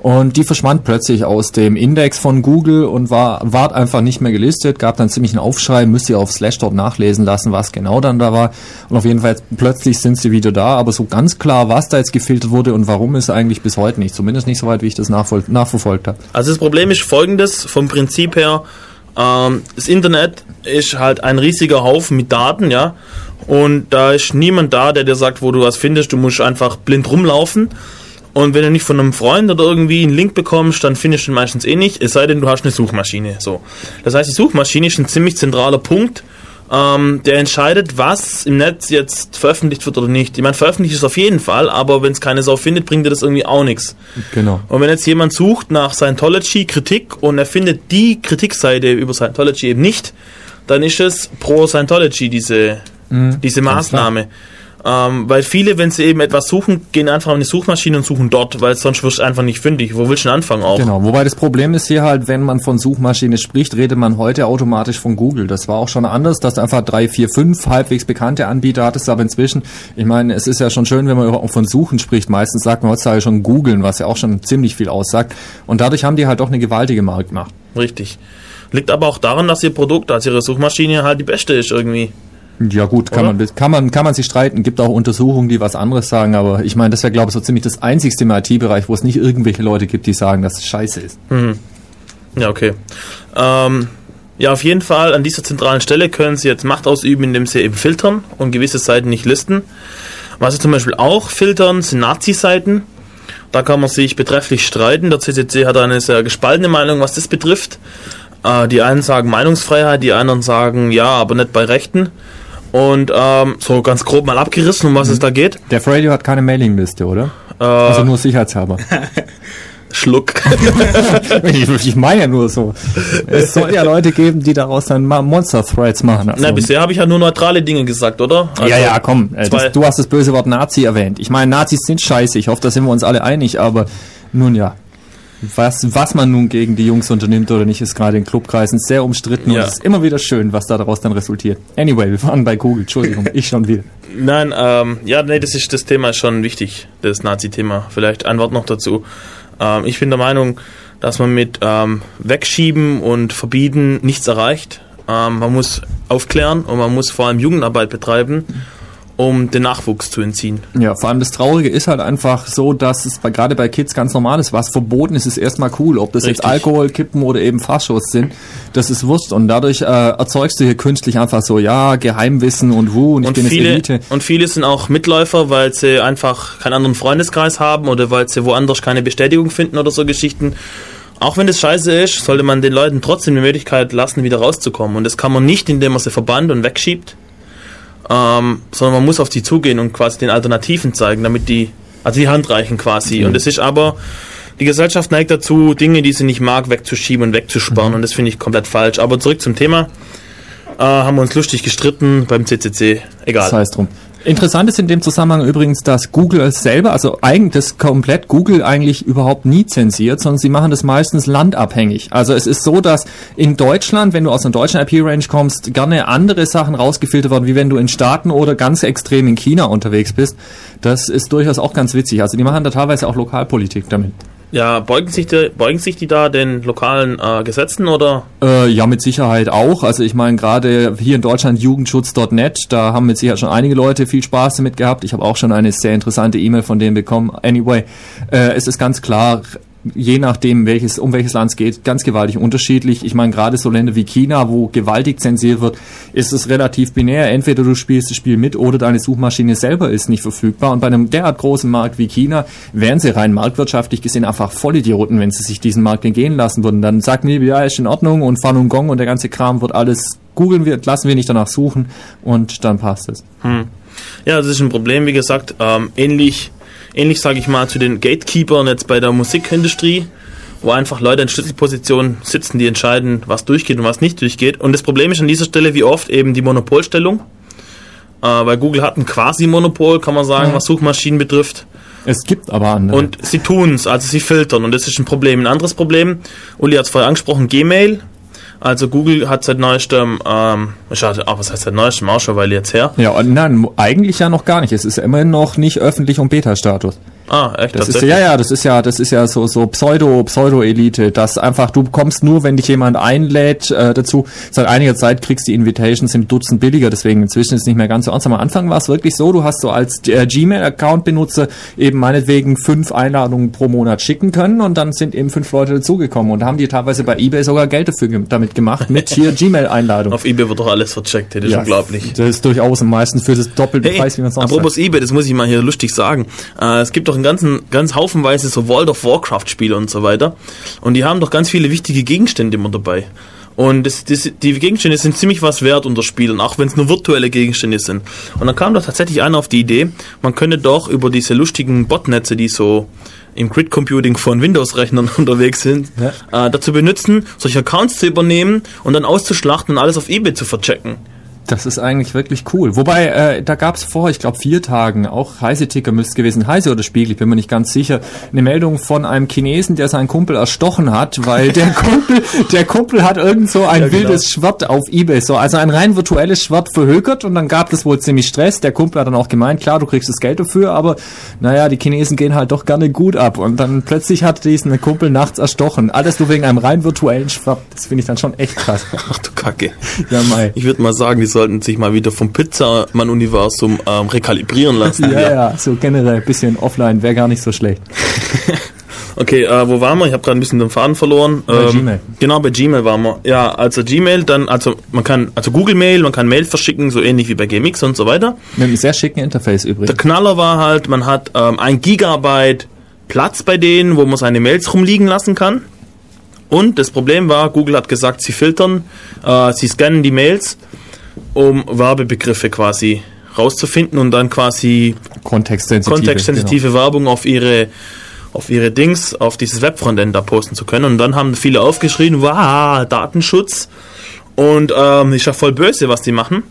[SPEAKER 2] Und die verschwand plötzlich aus dem Index von Google und war, ward einfach nicht mehr gelistet, gab dann ziemlich einen Aufschrei, müsst ihr auf Slashdot nachlesen lassen, was genau dann da war. Und auf jeden Fall, plötzlich sind sie wieder da, aber so ganz klar, was da jetzt gefiltert wurde und warum, ist eigentlich bis heute nicht. Zumindest nicht so weit, wie ich das nachverfolgt habe.
[SPEAKER 1] Also das Problem ist folgendes, vom Prinzip her, ähm, das Internet ist halt ein riesiger Haufen mit Daten, ja, und da ist niemand da, der dir sagt, wo du was findest, du musst einfach blind rumlaufen. Und wenn du nicht von einem Freund oder irgendwie einen Link bekommst, dann findest du ihn meistens eh nicht, es sei denn, du hast eine Suchmaschine. So. Das heißt, die Suchmaschine ist ein ziemlich zentraler Punkt, ähm, der entscheidet, was im Netz jetzt veröffentlicht wird oder nicht. Ich meine, veröffentlicht ist auf jeden Fall, aber wenn es keine Sau findet, bringt dir das irgendwie auch nichts.
[SPEAKER 2] Genau.
[SPEAKER 1] Und wenn jetzt jemand sucht nach Scientology Kritik und er findet die Kritikseite über Scientology eben nicht, dann ist es pro Scientology diese, diese
[SPEAKER 2] ganz
[SPEAKER 1] Maßnahme. Ähm, weil viele, wenn sie eben etwas suchen, gehen einfach in die Suchmaschine und suchen dort, weil sonst wirst du einfach nicht fündig. Wo willst du denn anfangen auch?
[SPEAKER 2] Genau, wobei das Problem ist hier halt, wenn man von Suchmaschine spricht, redet man heute automatisch von Google. Das war auch schon anders, dass du einfach drei, vier, fünf halbwegs bekannte Anbieter hattest, aber inzwischen, ich meine, es ist ja schon schön, wenn man überhaupt von Suchen spricht. Meistens sagt man heutzutage schon googeln, was ja auch schon ziemlich viel aussagt. Und dadurch haben die halt doch eine gewaltige Marktmacht.
[SPEAKER 1] Richtig. Liegt aber auch daran, dass ihr Produkt, also ihre Suchmaschine halt die beste ist irgendwie.
[SPEAKER 2] Ja gut, kann
[SPEAKER 1] Oder?
[SPEAKER 2] man, kann man, kann man sich streiten. Gibt auch Untersuchungen, die was anderes sagen, aber ich meine, das wäre, glaube ich, so ziemlich das einzigste im IT-Bereich, wo es nicht irgendwelche Leute gibt, die sagen, dass es scheiße ist.
[SPEAKER 1] Ja, okay. Ähm, ja, auf jeden Fall an dieser zentralen Stelle können Sie jetzt Macht ausüben, indem Sie eben filtern und gewisse Seiten nicht listen. Was Sie zum Beispiel auch filtern, sind Nazi-Seiten. Da kann man sich betrefflich streiten. Der CCC hat eine sehr gespaltene Meinung, was das betrifft. Äh, die einen sagen Meinungsfreiheit, die anderen sagen ja, aber nicht bei Rechten. Und ähm, so ganz grob mal abgerissen, um was es da geht.
[SPEAKER 2] Der Radio hat keine Mailingliste, oder?
[SPEAKER 1] Äh,
[SPEAKER 2] Also nur sicherheitshalber.
[SPEAKER 1] Schluck.
[SPEAKER 2] ich, ich meine ja nur so. Es soll ja Leute geben, die daraus dann mal Monster-Threads machen. Also,
[SPEAKER 1] Na, bisher habe ich ja nur neutrale Dinge gesagt, oder? Also,
[SPEAKER 2] ja, ja, komm. Äh, das, du hast das böse Wort Nazi erwähnt. Ich meine, Nazis sind scheiße. Ich hoffe, da sind wir uns alle einig. Aber nun ja. Was, was man nun gegen die Jungs unternimmt oder nicht, ist gerade in Clubkreisen sehr umstritten
[SPEAKER 1] Ja.
[SPEAKER 2] und es ist immer wieder schön, was da daraus dann resultiert. Anyway, wir waren bei Google. Entschuldigung, ich schon wieder.
[SPEAKER 1] Nein, ähm, ja, nee, das ist das Thema ist schon wichtig, das Nazi-Thema. Vielleicht ein Wort noch dazu. Ähm, ich bin der Meinung, dass man mit ähm, Wegschieben und Verbieten nichts erreicht. Ähm, man muss aufklären und man muss vor allem Jugendarbeit betreiben, um den Nachwuchs zu entziehen.
[SPEAKER 2] Ja, vor allem das Traurige ist halt einfach so, dass es bei, gerade bei Kids ganz normal ist. Was verboten ist, ist erstmal cool. Ob das jetzt
[SPEAKER 1] Richtig.
[SPEAKER 2] Alkohol, Kippen oder eben Faschos sind, das ist Wurst. Und dadurch äh, erzeugst du hier künstlich einfach so, ja, Geheimwissen und wuh, und ich
[SPEAKER 1] Und
[SPEAKER 2] bin jetzt
[SPEAKER 1] viele,
[SPEAKER 2] Elite.
[SPEAKER 1] und viele sind auch Mitläufer, weil sie einfach keinen anderen Freundeskreis haben oder weil sie woanders keine Bestätigung finden oder so Geschichten. Auch wenn das scheiße ist, sollte man den Leuten trotzdem die Möglichkeit lassen, wieder rauszukommen. Und das kann man nicht, indem man sie verbannt und wegschiebt, ähm, sondern man muss auf die zugehen und quasi den Alternativen zeigen, damit die Also die Hand reichen quasi. Und es ist aber, die Gesellschaft neigt dazu, Dinge, die sie nicht mag, wegzuschieben und wegzusperren. Und das finde ich komplett falsch. Aber zurück zum Thema. Äh, haben wir uns lustig gestritten beim CCC. Egal.
[SPEAKER 2] Das heißt drum. Interessant ist in dem Zusammenhang übrigens, dass Google selber, also eigentlich das komplett Google eigentlich überhaupt nie zensiert, sondern sie machen das meistens landabhängig. Also es ist so, dass in Deutschland, wenn du aus einer deutschen IP-Range kommst, gerne andere Sachen rausgefiltert werden, wie wenn du in Staaten oder ganz extrem in China unterwegs bist. Das ist durchaus auch ganz witzig. Also die machen da teilweise auch Lokalpolitik damit.
[SPEAKER 1] Ja, beugen sich, die, beugen sich die da den lokalen äh, Gesetzen oder?
[SPEAKER 2] Äh, ja, mit Sicherheit auch. Also ich meine, gerade hier in Deutschland Jugendschutz.net, da haben mit Sicherheit schon einige Leute viel Spaß damit gehabt. Ich habe auch schon eine sehr interessante E-Mail von denen bekommen. Anyway, äh, es ist ganz klar, je nachdem, welches, um welches Land es geht, ganz gewaltig unterschiedlich. Ich meine, gerade so Länder wie China, wo gewaltig zensiert wird, ist es relativ binär. Entweder du spielst das Spiel mit oder deine Suchmaschine selber ist nicht verfügbar. Und bei einem derart großen Markt wie China wären sie rein marktwirtschaftlich gesehen einfach Vollidioten, wenn sie sich diesen Markt entgehen lassen würden. Dann sagt mir, ja, ist in Ordnung und Falun Gong und der ganze Kram wird alles googeln wir, lassen wir nicht danach suchen und dann passt es.
[SPEAKER 1] Hm. Ja, das ist ein Problem, wie gesagt, ähm, ähnlich ähnlich sage ich mal zu den Gatekeepern jetzt bei der Musikindustrie, wo einfach Leute in Schlüsselpositionen sitzen, die entscheiden, was durchgeht und was nicht durchgeht. Und das Problem ist an dieser Stelle wie oft eben die Monopolstellung, äh, weil Google hat ein Quasi-Monopol, kann man sagen, was Suchmaschinen betrifft.
[SPEAKER 2] Es gibt aber andere.
[SPEAKER 1] Und sie tun es, also sie filtern und das ist ein Problem. Ein anderes Problem, Uli hat es vorher angesprochen, Gmail also Google hat seit neuestem, ähm, schade, oh, was heißt seit neuestem auch schon, weil jetzt her?
[SPEAKER 2] Ja, nein, eigentlich ja noch gar nicht. Es ist immerhin noch nicht öffentlich und Beta-Status.
[SPEAKER 1] Ah, echt?
[SPEAKER 2] Das ist ja, ja, das ist ja, das ist ja so so Pseudo Pseudo Elite, dass einfach du kommst nur, wenn dich jemand einlädt äh, dazu. Seit einiger Zeit kriegst du die Invitations im Dutzend billiger, deswegen inzwischen ist es nicht mehr ganz so ernst. Am Anfang war es wirklich so, du hast so als äh, Gmail Account Benutzer eben meinetwegen fünf Einladungen pro Monat schicken können und dann sind eben fünf Leute dazugekommen und haben die teilweise bei eBay sogar Geld dafür ge damit gemacht mit hier Gmail Einladung.
[SPEAKER 1] Auf eBay wird doch alles vercheckt, das ist ja, unglaublich.
[SPEAKER 2] Das ist durchaus am meisten für das doppelte hey, Preis,
[SPEAKER 1] wie man sonst Apropos sagt. eBay, das muss ich mal hier lustig sagen. Äh, es gibt doch einen ganzen ganz haufenweise so World of Warcraft Spiele und so weiter. Und die haben doch ganz viele wichtige Gegenstände immer dabei. Und das, das, die Gegenstände sind ziemlich was wert unter Spielen, auch wenn es nur virtuelle Gegenstände sind. Und dann kam doch tatsächlich einer auf die Idee, man könnte doch über diese lustigen Botnetze, die so im Grid Computing von Windows-Rechnern unterwegs sind, ja. äh, dazu benutzen, solche Accounts zu übernehmen und dann auszuschlachten und alles auf eBay zu verchecken.
[SPEAKER 2] Das ist eigentlich wirklich cool. Wobei, äh, da gab es vor, ich glaube, vier Tagen, auch Heise-Ticker müsste es gewesen, Heise oder Spiegel, ich bin mir nicht ganz sicher, eine Meldung von einem Chinesen, der seinen Kumpel erstochen hat, weil der Kumpel, der Kumpel hat irgend so ein ja, genau. wildes Schwert auf Ebay, so, also ein rein virtuelles Schwert verhökert und dann gab es wohl ziemlich Stress. Der Kumpel hat dann auch gemeint, klar, du kriegst das Geld dafür, aber naja, die Chinesen gehen halt doch gerne gut ab und dann plötzlich hat diesen Kumpel nachts erstochen. Alles nur wegen einem rein virtuellen Schwert. Das finde ich dann schon echt krass.
[SPEAKER 1] Ach du Kacke. Ja, Mai. Ich würde mal sagen, die sollten sich mal wieder vom Pizzamann-Universum ähm, rekalibrieren lassen.
[SPEAKER 2] ja, ja, so generell ein bisschen offline wäre gar nicht so schlecht.
[SPEAKER 1] okay, äh, wo waren wir? Ich habe gerade ein bisschen den Faden verloren. Bei ähm, Gmail. Genau, bei Gmail waren wir. Ja, also Gmail, dann, also man kann, also Google Mail, man kann Mail verschicken, so ähnlich wie bei GMX und so weiter.
[SPEAKER 2] Mit einem sehr schicken Interface übrigens.
[SPEAKER 1] Der Knaller war halt, man hat ähm, ein Gigabyte Platz bei denen, wo man seine Mails rumliegen lassen kann. Und das Problem war, Google hat gesagt, sie filtern, äh, sie scannen die Mails um Werbebegriffe quasi rauszufinden und dann quasi
[SPEAKER 2] kontextsensitive,
[SPEAKER 1] kontextsensitive genau. Werbung auf ihre auf ihre Dings, auf dieses Webfrontend da posten zu können. Und dann haben viele aufgeschrien, wow, Datenschutz. Und ähm, ist ja voll böse, was die machen.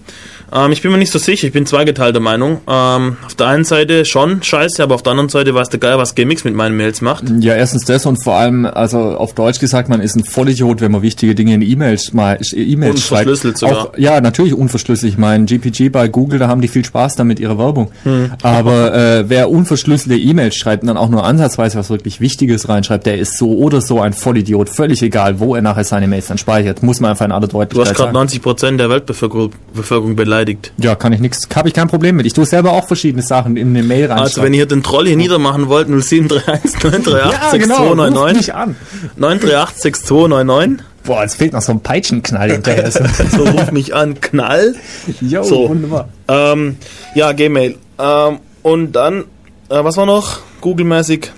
[SPEAKER 1] Ähm, ich bin mir nicht so sicher, ich bin zweigeteilter Meinung. Ähm, auf der einen Seite schon scheiße, aber auf der anderen Seite weiß der Geil, was GMX mit meinen Mails macht.
[SPEAKER 2] Ja, erstens das und vor allem, also auf Deutsch gesagt, man ist ein Vollidiot, wenn man wichtige Dinge in E-Mails mal E-Mails
[SPEAKER 1] schreibt. Unverschlüsselt sogar.
[SPEAKER 2] Auch, ja, natürlich unverschlüsselt. Ich meine, GPG bei Google, da haben die viel Spaß damit ihre Werbung. Hm. Aber äh, wer unverschlüsselte E-Mails schreibt und dann auch nur ansatzweise was wirklich Wichtiges reinschreibt, der ist so oder so ein Vollidiot. Völlig egal, wo er nachher seine Mails dann speichert. Muss man einfach in aller Deutlichkeit
[SPEAKER 1] Du hast gerade 90 Prozent der Weltbevölkerung beleidigt.
[SPEAKER 2] Ja, kann ich nichts, habe ich kein Problem mit. Ich tue selber auch verschiedene Sachen in eine Mail rein.
[SPEAKER 1] Also wenn ihr den Troll hier niedermachen wollt, 0731 938 ja, genau, 6299. an. 938 6299.
[SPEAKER 2] Boah, es fehlt noch so ein Peitschenknall hinterher.
[SPEAKER 1] so ruf mich an, Knall.
[SPEAKER 2] Jo, so, wunderbar.
[SPEAKER 1] Ähm, ja, Gmail. Ähm, und dann, äh, was war noch? Google-mäßig.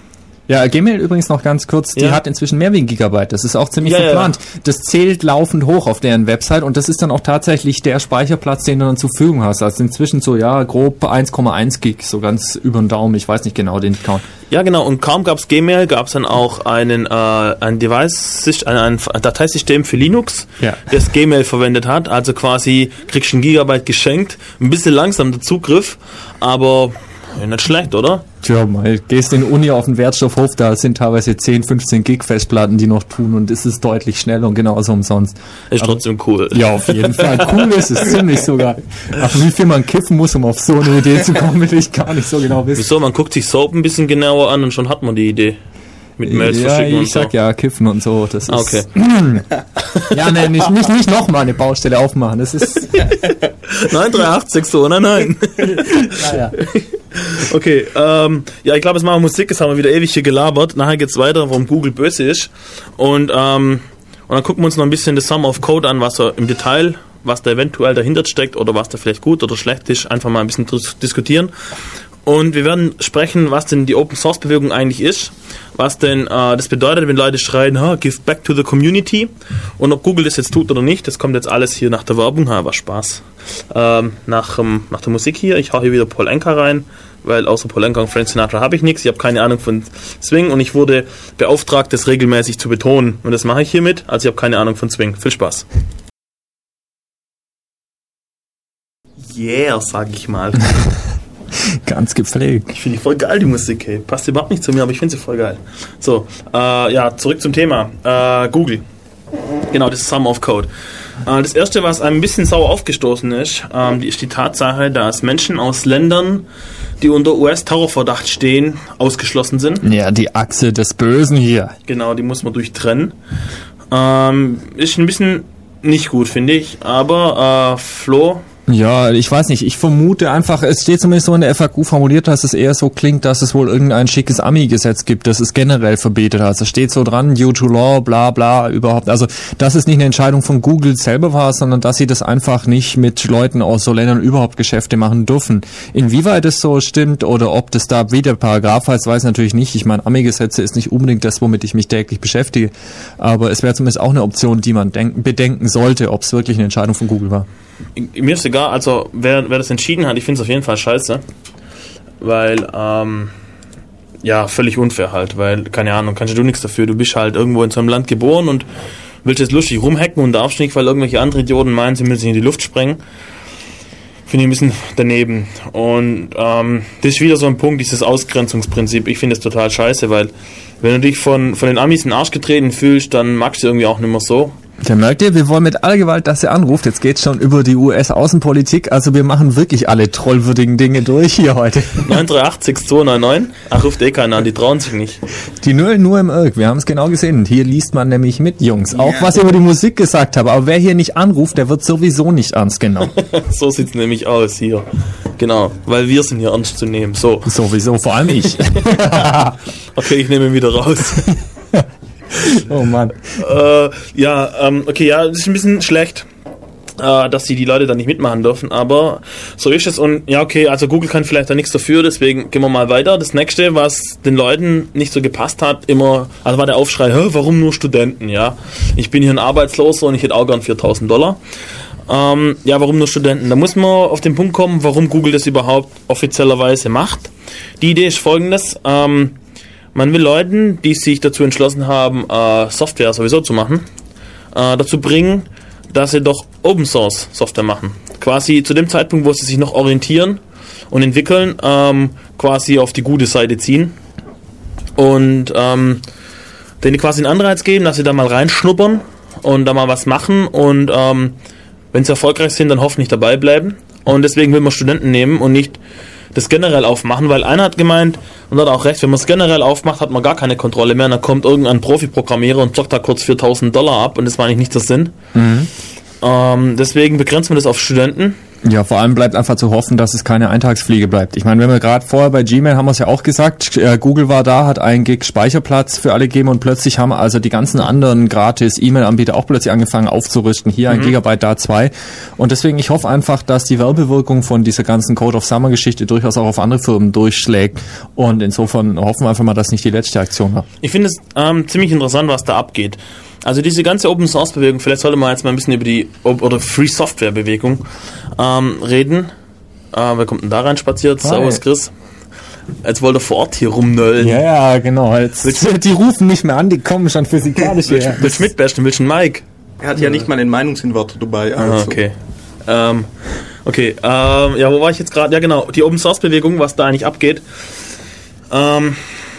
[SPEAKER 2] Ja, Gmail übrigens noch ganz kurz, die
[SPEAKER 1] Ja.
[SPEAKER 2] hat inzwischen mehr wie ein Gigabyte. Das ist auch ziemlich
[SPEAKER 1] Ja, ja,
[SPEAKER 2] verplant. Das zählt laufend hoch auf deren Website und das ist dann auch tatsächlich der Speicherplatz, den du dann zur Verfügung hast. Also inzwischen so, ja, grob 1,1 Gig, so ganz über den Daumen. Ich weiß nicht genau den Count.
[SPEAKER 1] Ja, genau. Und kaum gab's Gmail, gab's dann auch einen, äh, ein Device, ein, ein Dateisystem für Linux,
[SPEAKER 2] Ja.
[SPEAKER 1] das Gmail verwendet hat. Also quasi kriegst du einen Gigabyte geschenkt. Ein bisschen langsam der Zugriff, aber ja, nicht schlecht, oder?
[SPEAKER 2] Tja, mal, gehst in Uni auf den Wertstoffhof, da sind teilweise 10, 15 Gig Festplatten, die noch tun und es ist deutlich schneller und genauso umsonst.
[SPEAKER 1] Ist trotzdem cool.
[SPEAKER 2] Ja, auf jeden Fall. Cool ist es, ziemlich sogar. Ach, wie viel man kiffen muss, um auf so eine Idee zu kommen, will ich gar nicht so genau wissen.
[SPEAKER 1] Wieso? Man guckt sich Soap ein bisschen genauer an und schon hat man die Idee. Mit Mails
[SPEAKER 2] ja,
[SPEAKER 1] verschicken und
[SPEAKER 2] ich sag
[SPEAKER 1] so.
[SPEAKER 2] ja, kiffen und so. Das ist,
[SPEAKER 1] Ah, okay.
[SPEAKER 2] Ja, nee, nicht, nicht, nicht nochmal eine Baustelle aufmachen. Das ist,
[SPEAKER 1] Nein, 386, so, nein, nein.
[SPEAKER 2] naja.
[SPEAKER 1] Okay, ähm, ja, ich glaube, jetzt machen wir Musik, jetzt haben wir wieder ewig hier gelabert. Nachher geht's weiter, warum Google böse ist. Und, ähm, und dann gucken wir uns noch ein bisschen das Sum of Code an, was er im Detail, was da eventuell dahinter steckt oder was da vielleicht gut oder schlecht ist, einfach mal ein bisschen dis diskutieren. Und wir werden sprechen, was denn die Open Source Bewegung eigentlich ist, was denn äh, das bedeutet, wenn Leute schreien, give back to the community und ob Google das jetzt tut oder nicht, das kommt jetzt alles hier nach der Werbung, ha, war Spaß. Ähm, nach, ähm, nach der Musik hier, ich hau hier wieder Paul Enka rein, weil außer Paul Enka und Frank Sinatra habe ich nichts, ich habe keine Ahnung von Swing und ich wurde beauftragt, das regelmäßig zu betonen und das mache ich hiermit, also ich habe keine Ahnung von Swing. Viel Spaß. Yeah, sag ich mal.
[SPEAKER 2] Ganz gepflegt.
[SPEAKER 1] Ich finde die voll geil, die Musik, hey. Passt überhaupt nicht zu mir, aber ich finde sie voll geil. So, äh, ja, zurück zum Thema. Äh, Google. Genau, das ist Sum of Code. Äh, das erste, was einem ein bisschen sauer aufgestoßen ist, ähm, die ist die Tatsache, dass Menschen aus Ländern, die unter US-Terrorverdacht stehen, ausgeschlossen sind.
[SPEAKER 2] Ja, die Achse des Bösen hier.
[SPEAKER 1] Genau, die muss man durchtrennen. Ähm, ist ein bisschen nicht gut, finde ich. Aber, äh, Flo,
[SPEAKER 2] Ja, ich weiß nicht. Ich vermute einfach, es steht zumindest so in der FAQ formuliert, dass es eher so klingt, dass es wohl irgendein schickes Ami-Gesetz gibt, das es generell verbietet hat. Es steht so dran, due to law, bla bla, überhaupt. Also, dass es nicht eine Entscheidung von Google selber war, sondern dass sie das einfach nicht mit Leuten aus so Ländern überhaupt Geschäfte machen dürfen. Inwieweit es so stimmt oder ob das da wieder Paragraph heißt, weiß ich natürlich nicht. Ich meine, Ami-Gesetze ist nicht unbedingt das, womit ich mich täglich beschäftige. Aber es wäre zumindest auch eine Option, die man denken, bedenken sollte, ob es wirklich eine Entscheidung von Google war.
[SPEAKER 1] Mir ist egal, also wer, wer das entschieden hat, ich finde es auf jeden Fall scheiße. Weil, ähm, ja, völlig unfair halt, weil, keine Ahnung, kannst du nichts dafür. Du bist halt irgendwo in so einem Land geboren und willst jetzt lustig rumhacken und darfst nicht, weil irgendwelche andere Idioten meinen, sie müssen sich in die Luft sprengen. Finde ich ein bisschen daneben. Und ähm, das ist wieder so ein Punkt, dieses Ausgrenzungsprinzip. Ich finde es total scheiße, weil wenn du dich von, von den Amis in den Arsch getreten fühlst, dann magst du irgendwie auch nicht mehr so.
[SPEAKER 2] Der merkt ihr, wir wollen mit aller Gewalt, dass er anruft. Jetzt geht's schon über die US-Außenpolitik. Also wir machen wirklich alle trollwürdigen Dinge durch hier heute.
[SPEAKER 1] 938 6299. Ach, ruft eh keiner an, die trauen sich nicht.
[SPEAKER 2] Die Null nur im Irk. Wir haben es genau gesehen. Hier liest man nämlich mit, Jungs. Auch was ich über die Musik gesagt habe. Aber wer hier nicht anruft, der wird sowieso nicht ernst genommen.
[SPEAKER 1] So sieht's nämlich aus hier. Genau, weil wir sind hier ernst zu nehmen. So,
[SPEAKER 2] sowieso, vor allem ich.
[SPEAKER 1] okay, ich nehme ihn wieder raus.
[SPEAKER 2] oh Mann.
[SPEAKER 1] äh, ja, ähm, okay, ja, das ist ein bisschen schlecht, äh, dass sie die Leute da nicht mitmachen dürfen, aber so ist es und ja, okay, also Google kann vielleicht da nichts dafür, deswegen gehen wir mal weiter. Das nächste, was den Leuten nicht so gepasst hat, immer, also war der Aufschrei, warum nur Studenten, ja? Ich bin hier ein Arbeitsloser und ich hätte auch gern 4000 Dollar. Ähm, ja, warum nur Studenten? Da muss man auf den Punkt kommen, warum Google das überhaupt offiziellerweise macht. Die Idee ist folgendes, ähm, man will Leuten, die sich dazu entschlossen haben, äh, Software sowieso zu machen, äh, dazu bringen, dass sie doch Open Source Software machen. Quasi zu dem Zeitpunkt, wo sie sich noch orientieren und entwickeln, ähm, quasi auf die gute Seite ziehen und ähm, denen quasi einen Anreiz geben, dass sie da mal reinschnuppern und da mal was machen und ähm, wenn sie erfolgreich sind, dann hoffentlich dabei bleiben. Und deswegen will man Studenten nehmen und nicht das generell aufmachen, weil einer hat gemeint, und hat auch recht, wenn man es generell aufmacht, hat man gar keine Kontrolle mehr. Und dann kommt irgendein Profi-Programmierer und zockt da kurz 4000 Dollar ab und das war eigentlich nicht der Sinn. Ähm, deswegen begrenzt man das auf Studenten,
[SPEAKER 2] Ja, vor allem bleibt einfach zu hoffen, dass es keine Eintagsfliege bleibt. Ich meine, wenn wir gerade vorher bei Gmail haben wir es ja auch gesagt, äh, Google war da, hat einen Gig Speicherplatz für alle gegeben und plötzlich haben also die ganzen anderen gratis E-Mail-Anbieter auch plötzlich angefangen aufzurüsten. Hier ein mhm. Gigabyte, da zwei. Und deswegen, ich hoffe einfach, dass die Werbewirkung von dieser ganzen Code of Summer Geschichte durchaus auch auf andere Firmen durchschlägt. Und insofern hoffen wir einfach mal, dass nicht die letzte Aktion war.
[SPEAKER 1] Ich finde es ähm, ziemlich interessant, was da abgeht. Also diese ganze Open Source Bewegung, vielleicht sollte man jetzt mal ein bisschen über die oder Free Software Bewegung ähm, reden. Äh, wer kommt denn da rein spaziert? Hi. Servus Chris. Jetzt wollte er vor Ort hier rumnöllen.
[SPEAKER 2] Ja, ja, genau. Jetzt, die rufen nicht mehr an, die kommen schon physikalisch
[SPEAKER 1] hierher. Willst du mitbashen? Willst du einen Mike?
[SPEAKER 3] Er hat ja nicht mal einen Meinungsinverter dabei.
[SPEAKER 1] Ah, also. Ah, okay. Ähm, okay, ähm, ja, wo war ich jetzt gerade? Ja, genau, die Open Source Bewegung, was da eigentlich abgeht. Ähm,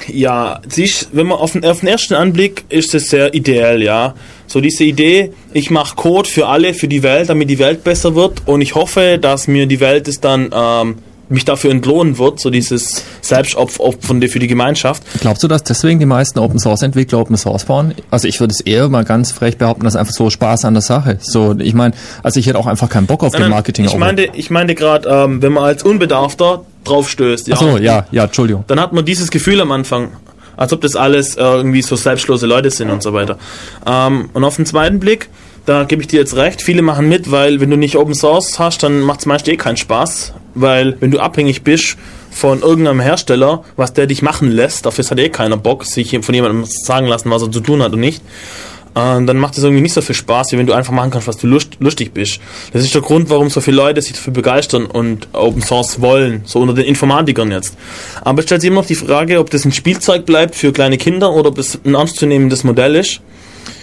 [SPEAKER 1] ja, sich, wenn man auf den, auf den ersten Anblick ist es sehr ideell, ja. So diese Idee, ich mache Code für alle, für die Welt, damit die Welt besser wird und ich hoffe, dass mir die Welt es dann ähm, mich dafür entlohnen wird, so dieses Selbstopfern für die Gemeinschaft.
[SPEAKER 2] Glaubst du, dass deswegen die meisten Open Source Entwickler Open Source bauen? Also ich würde es eher mal ganz frech behaupten, dass einfach so Spaß an der Sache. So, ich meine, also ich hätte auch einfach keinen Bock auf nein, den Marketing.
[SPEAKER 1] Ich meinte, ich meinte gerade, ähm, wenn man als Unbedarfter drauf stößt,
[SPEAKER 2] ja, Ach so, ja, ja, Entschuldigung.
[SPEAKER 1] Dann hat man dieses Gefühl am Anfang, als ob das alles äh, irgendwie so selbstlose Leute sind und so weiter. Ähm, und auf den zweiten Blick, da gebe ich dir jetzt recht, viele machen mit, weil wenn du nicht Open Source hast, dann macht es meist eh keinen Spaß, weil wenn du abhängig bist von irgendeinem Hersteller, was der dich machen lässt, dafür hat eh keiner Bock, sich von jemandem sagen lassen, was er zu tun hat und nicht. Und dann macht es irgendwie nicht so viel Spaß, wie wenn du einfach machen kannst, was du lust, lustig bist. Das ist der Grund, warum so viele Leute sich dafür begeistern und Open Source wollen, so unter den Informatikern jetzt. Aber es stellt sich immer noch die Frage, ob das ein Spielzeug bleibt für kleine Kinder oder ob es ein ernstzunehmendes Modell ist.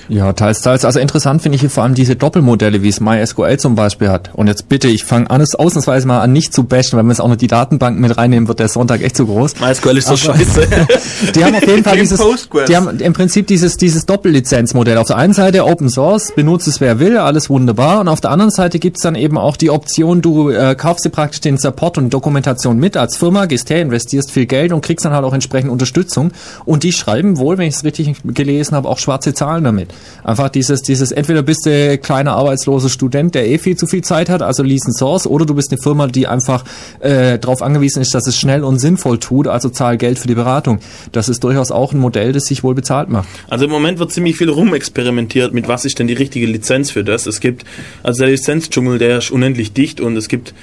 [SPEAKER 2] Ja, teils, teils. Also interessant finde ich hier vor allem diese Doppelmodelle, wie es MySQL zum Beispiel hat. Und jetzt bitte, ich fange alles ausnahmsweise mal an, nicht zu bashen, weil man jetzt auch noch die Datenbank mit reinnehmen wird, der Sonntag echt zu groß.
[SPEAKER 1] MySQL ist so scheiße.
[SPEAKER 2] die haben auf jeden Fall dieses, die haben im Prinzip dieses, dieses Doppellizenzmodell. Auf der einen Seite Open Source, benutzt es wer will, alles wunderbar. Und auf der anderen Seite gibt's dann eben auch die Option, du äh, kaufst dir praktisch den Support und die Dokumentation mit als Firma, gehst her, investierst viel Geld und kriegst dann halt auch entsprechend Unterstützung. Und die schreiben wohl, wenn ich es richtig gelesen habe, auch schwarze Zahlen damit. Einfach dieses, dieses, entweder bist du kleiner arbeitsloser Student, der eh viel zu viel Zeit hat, also lease Source, oder du bist eine Firma, die einfach äh, darauf angewiesen ist, dass es schnell und sinnvoll tut, also zahl Geld für die Beratung. Das ist durchaus auch ein Modell, das sich wohl bezahlt macht.
[SPEAKER 1] Also im Moment wird ziemlich viel rumexperimentiert, mit was ist denn die richtige Lizenz für das. Es gibt, also der Lizenzdschungel, der ist unendlich dicht und es gibt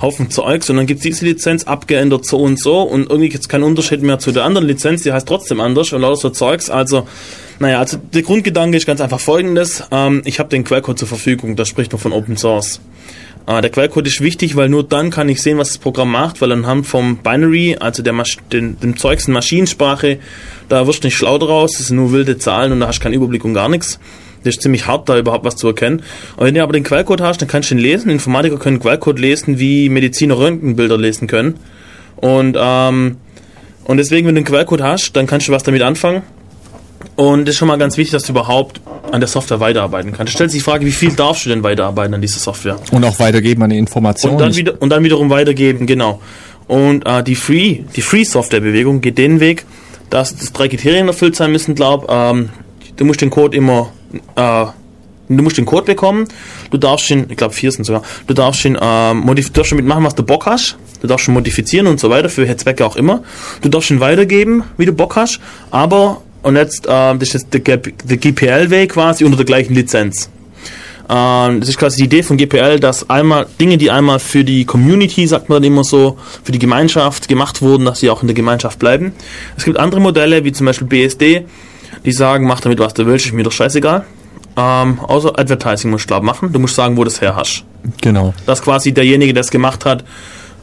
[SPEAKER 1] Haufen Zeugs und dann gibt es diese Lizenz abgeändert so und so und irgendwie gibt es keinen Unterschied mehr zu der anderen Lizenz, die heißt trotzdem anders und lauter so Zeugs. Also naja, also der Grundgedanke ist ganz einfach folgendes. Ähm, ich habe den Quellcode zur Verfügung, da spricht man von Open Source. Äh, der Quellcode ist wichtig, weil nur dann kann ich sehen, was das Programm macht, weil anhand vom Binary, also der Masch den, dem Zeugs in Maschinensprache, da wirst du nicht schlau draus, das sind nur wilde Zahlen und da hast du keinen Überblick und gar nichts. Das ist ziemlich hart, da überhaupt was zu erkennen. Und wenn du aber den Quellcode hast, dann kannst du ihn lesen. Informatiker können Quellcode lesen, wie Mediziner Röntgenbilder lesen können. Und, ähm, und deswegen, wenn du einen Quellcode hast, dann kannst du was damit anfangen. Und es ist schon mal ganz wichtig, dass du überhaupt an der Software weiterarbeiten kannst. Es stellt sich die Frage, wie viel darfst du denn weiterarbeiten an dieser Software?
[SPEAKER 2] Und auch weitergeben an die Informationen.
[SPEAKER 1] Und dann, wieder, und dann wiederum weitergeben, genau. Und äh, die Free, die Free Software Bewegung geht den Weg, dass das drei Kriterien erfüllt sein müssen, glaub. Ähm, du musst den Code immer, äh, du musst den Code bekommen. Du darfst ihn, ich glaube vier sind sogar. Du darfst ihn, äh, modif darfst damit machen, was du Bock hast. Du darfst ihn modifizieren und so weiter für Zwecke auch immer. Du darfst ihn weitergeben, wie du Bock hast, aber und jetzt, äh, das ist jetzt der, der GPL-Weg quasi unter der gleichen Lizenz. Ähm, das ist quasi die Idee von GPL, dass einmal Dinge, die einmal für die Community, sagt man dann immer so, für die Gemeinschaft gemacht wurden, dass sie auch in der Gemeinschaft bleiben. Es gibt andere Modelle, wie zum Beispiel BSD, die sagen, mach damit was du willst, ist mir doch scheißegal. Ähm, außer Advertising musst du glaub machen. Du musst sagen, wo du das her hast.
[SPEAKER 2] Genau.
[SPEAKER 1] Dass quasi derjenige, der es gemacht hat,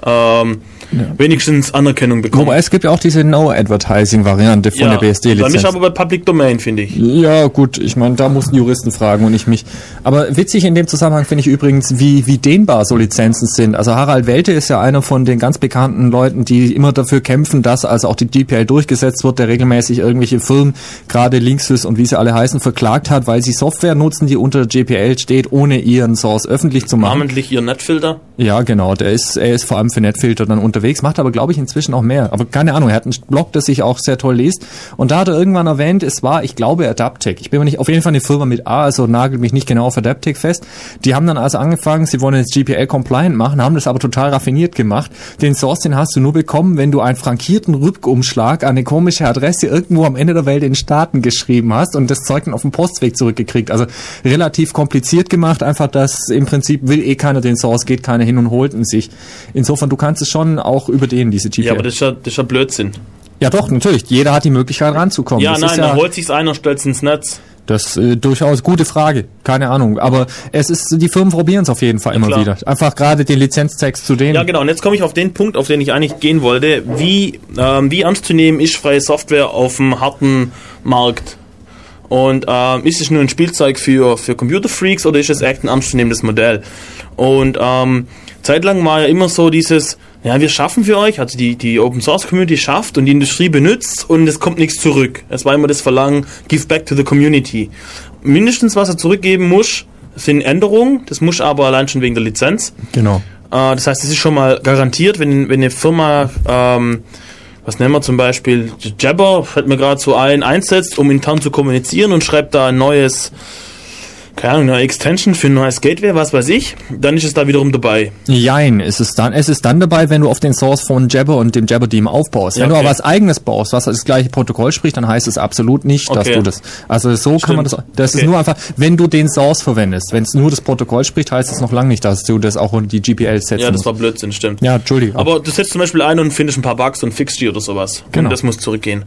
[SPEAKER 1] ähm, ja. wenigstens Anerkennung bekommen.
[SPEAKER 2] Wobei es gibt ja auch diese No-Advertising-Variante von ja, der BSD-Lizenz.
[SPEAKER 1] Dann ist aber bei Public Domain, finde ich.
[SPEAKER 2] Ja, gut, ich meine, da mussten Juristen fragen und nicht mich. Aber witzig in dem Zusammenhang finde ich übrigens, wie, wie dehnbar so Lizenzen sind. Also Harald Welte ist ja einer von den ganz bekannten Leuten, die immer dafür kämpfen, dass also auch die GPL durchgesetzt wird, der regelmäßig irgendwelche Firmen, gerade Linksys und wie sie alle heißen, verklagt hat, weil sie Software nutzen, die unter GPL steht, ohne ihren Source öffentlich zu machen.
[SPEAKER 1] Namentlich ihren Netfilter?
[SPEAKER 2] Ja, genau. Der ist, er ist vor allem für Netfilter dann unterwegs unterwegs, macht aber, glaube ich, inzwischen auch mehr. Aber keine Ahnung, er hat einen Blog, das sich auch sehr toll liest. Und da hat er irgendwann erwähnt, es war, ich glaube, Adaptec. Ich bin mir nicht, auf jeden Fall eine Firma mit A, also nagelt mich nicht genau auf Adaptec fest. Die haben dann also angefangen, sie wollen jetzt GPL-compliant machen, haben das aber total raffiniert gemacht. Den Source, den hast du nur bekommen, wenn du einen frankierten Rückumschlag an eine komische Adresse irgendwo am Ende der Welt in Staaten geschrieben hast und das Zeug dann auf dem Postweg zurückgekriegt. Also relativ kompliziert gemacht, einfach das im Prinzip will eh keiner den Source, geht keiner hin und holt ihn sich. Insofern, du kannst es schon auch über den, diese GPL.
[SPEAKER 1] Ja, aber das ist ja, das ist ja Blödsinn.
[SPEAKER 2] Ja, doch, natürlich. Jeder hat die Möglichkeit ranzukommen.
[SPEAKER 1] Ja,
[SPEAKER 2] das
[SPEAKER 1] nein,
[SPEAKER 2] ist
[SPEAKER 1] dann holt sich's ein und stellt's ins Netz.
[SPEAKER 2] Das äh, durchaus gute Frage, keine Ahnung. Aber es ist, die Firmen probieren es auf jeden Fall immer
[SPEAKER 1] klar.
[SPEAKER 2] wieder. Einfach gerade den Lizenztext zu denen.
[SPEAKER 1] Ja, genau. Und jetzt komme ich auf den Punkt, auf den ich eigentlich gehen wollte. Wie, ähm, wie ernst zu nehmen ist freie Software auf dem harten Markt? Und ähm, ist es nur ein Spielzeug für, für Computerfreaks oder ist es echt ein ernstzunehmendes Modell? Und ähm, zeitlang war ja immer so dieses, ja, wir schaffen für euch, also die, die Open Source Community schafft und die Industrie benutzt und es kommt nichts zurück. Es war immer das Verlangen, give back to the community. Mindestens, was er zurückgeben muss, sind Änderungen. Das muss aber allein schon wegen der Lizenz.
[SPEAKER 2] Genau.
[SPEAKER 1] Äh, das heißt, es ist schon mal garantiert, wenn, wenn eine Firma, ähm, was nennen wir zum Beispiel, Jabber, fällt mir gerade so ein, einsetzt, um intern zu kommunizieren und schreibt da ein neues, keine Ahnung, eine Extension für ein neues Gateway, was weiß ich, dann ist es da wiederum dabei.
[SPEAKER 2] Jein, ist es dann. Es ist dann dabei, wenn du auf den Source von Jabber und dem Jabber Team aufbaust.
[SPEAKER 1] Ja,
[SPEAKER 2] Wenn du
[SPEAKER 1] okay.
[SPEAKER 2] aber was eigenes baust, was das gleiche Protokoll spricht, dann heißt es absolut nicht, dass
[SPEAKER 1] Okay.
[SPEAKER 2] du das. Also so kann man das. Das
[SPEAKER 1] Okay.
[SPEAKER 2] ist nur einfach, wenn du den Source verwendest. Wenn es nur das Protokoll spricht, heißt es noch lange nicht, dass du das auch unter die GPL setzen
[SPEAKER 1] Ja, das war Blödsinn, stimmt.
[SPEAKER 2] Ja, Entschuldigung.
[SPEAKER 1] Aber du setzt zum Beispiel ein und findest ein paar Bugs und fixst die oder sowas.
[SPEAKER 2] Genau.
[SPEAKER 1] Und das muss zurückgehen.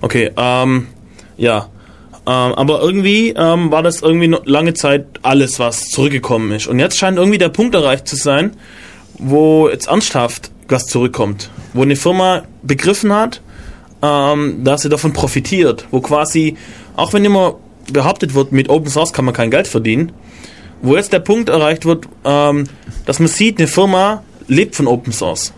[SPEAKER 1] Okay, ähm, ja. Ähm, aber irgendwie ähm, war das irgendwie lange Zeit alles, was zurückgekommen ist. Und jetzt scheint irgendwie der Punkt erreicht zu sein, wo jetzt ernsthaft was zurückkommt. Wo eine Firma begriffen hat, ähm, dass sie davon profitiert. Wo quasi, auch wenn immer behauptet wird, mit Open Source kann man kein Geld verdienen, wo jetzt der Punkt erreicht wird, ähm, dass man sieht, eine Firma lebt von Open Source.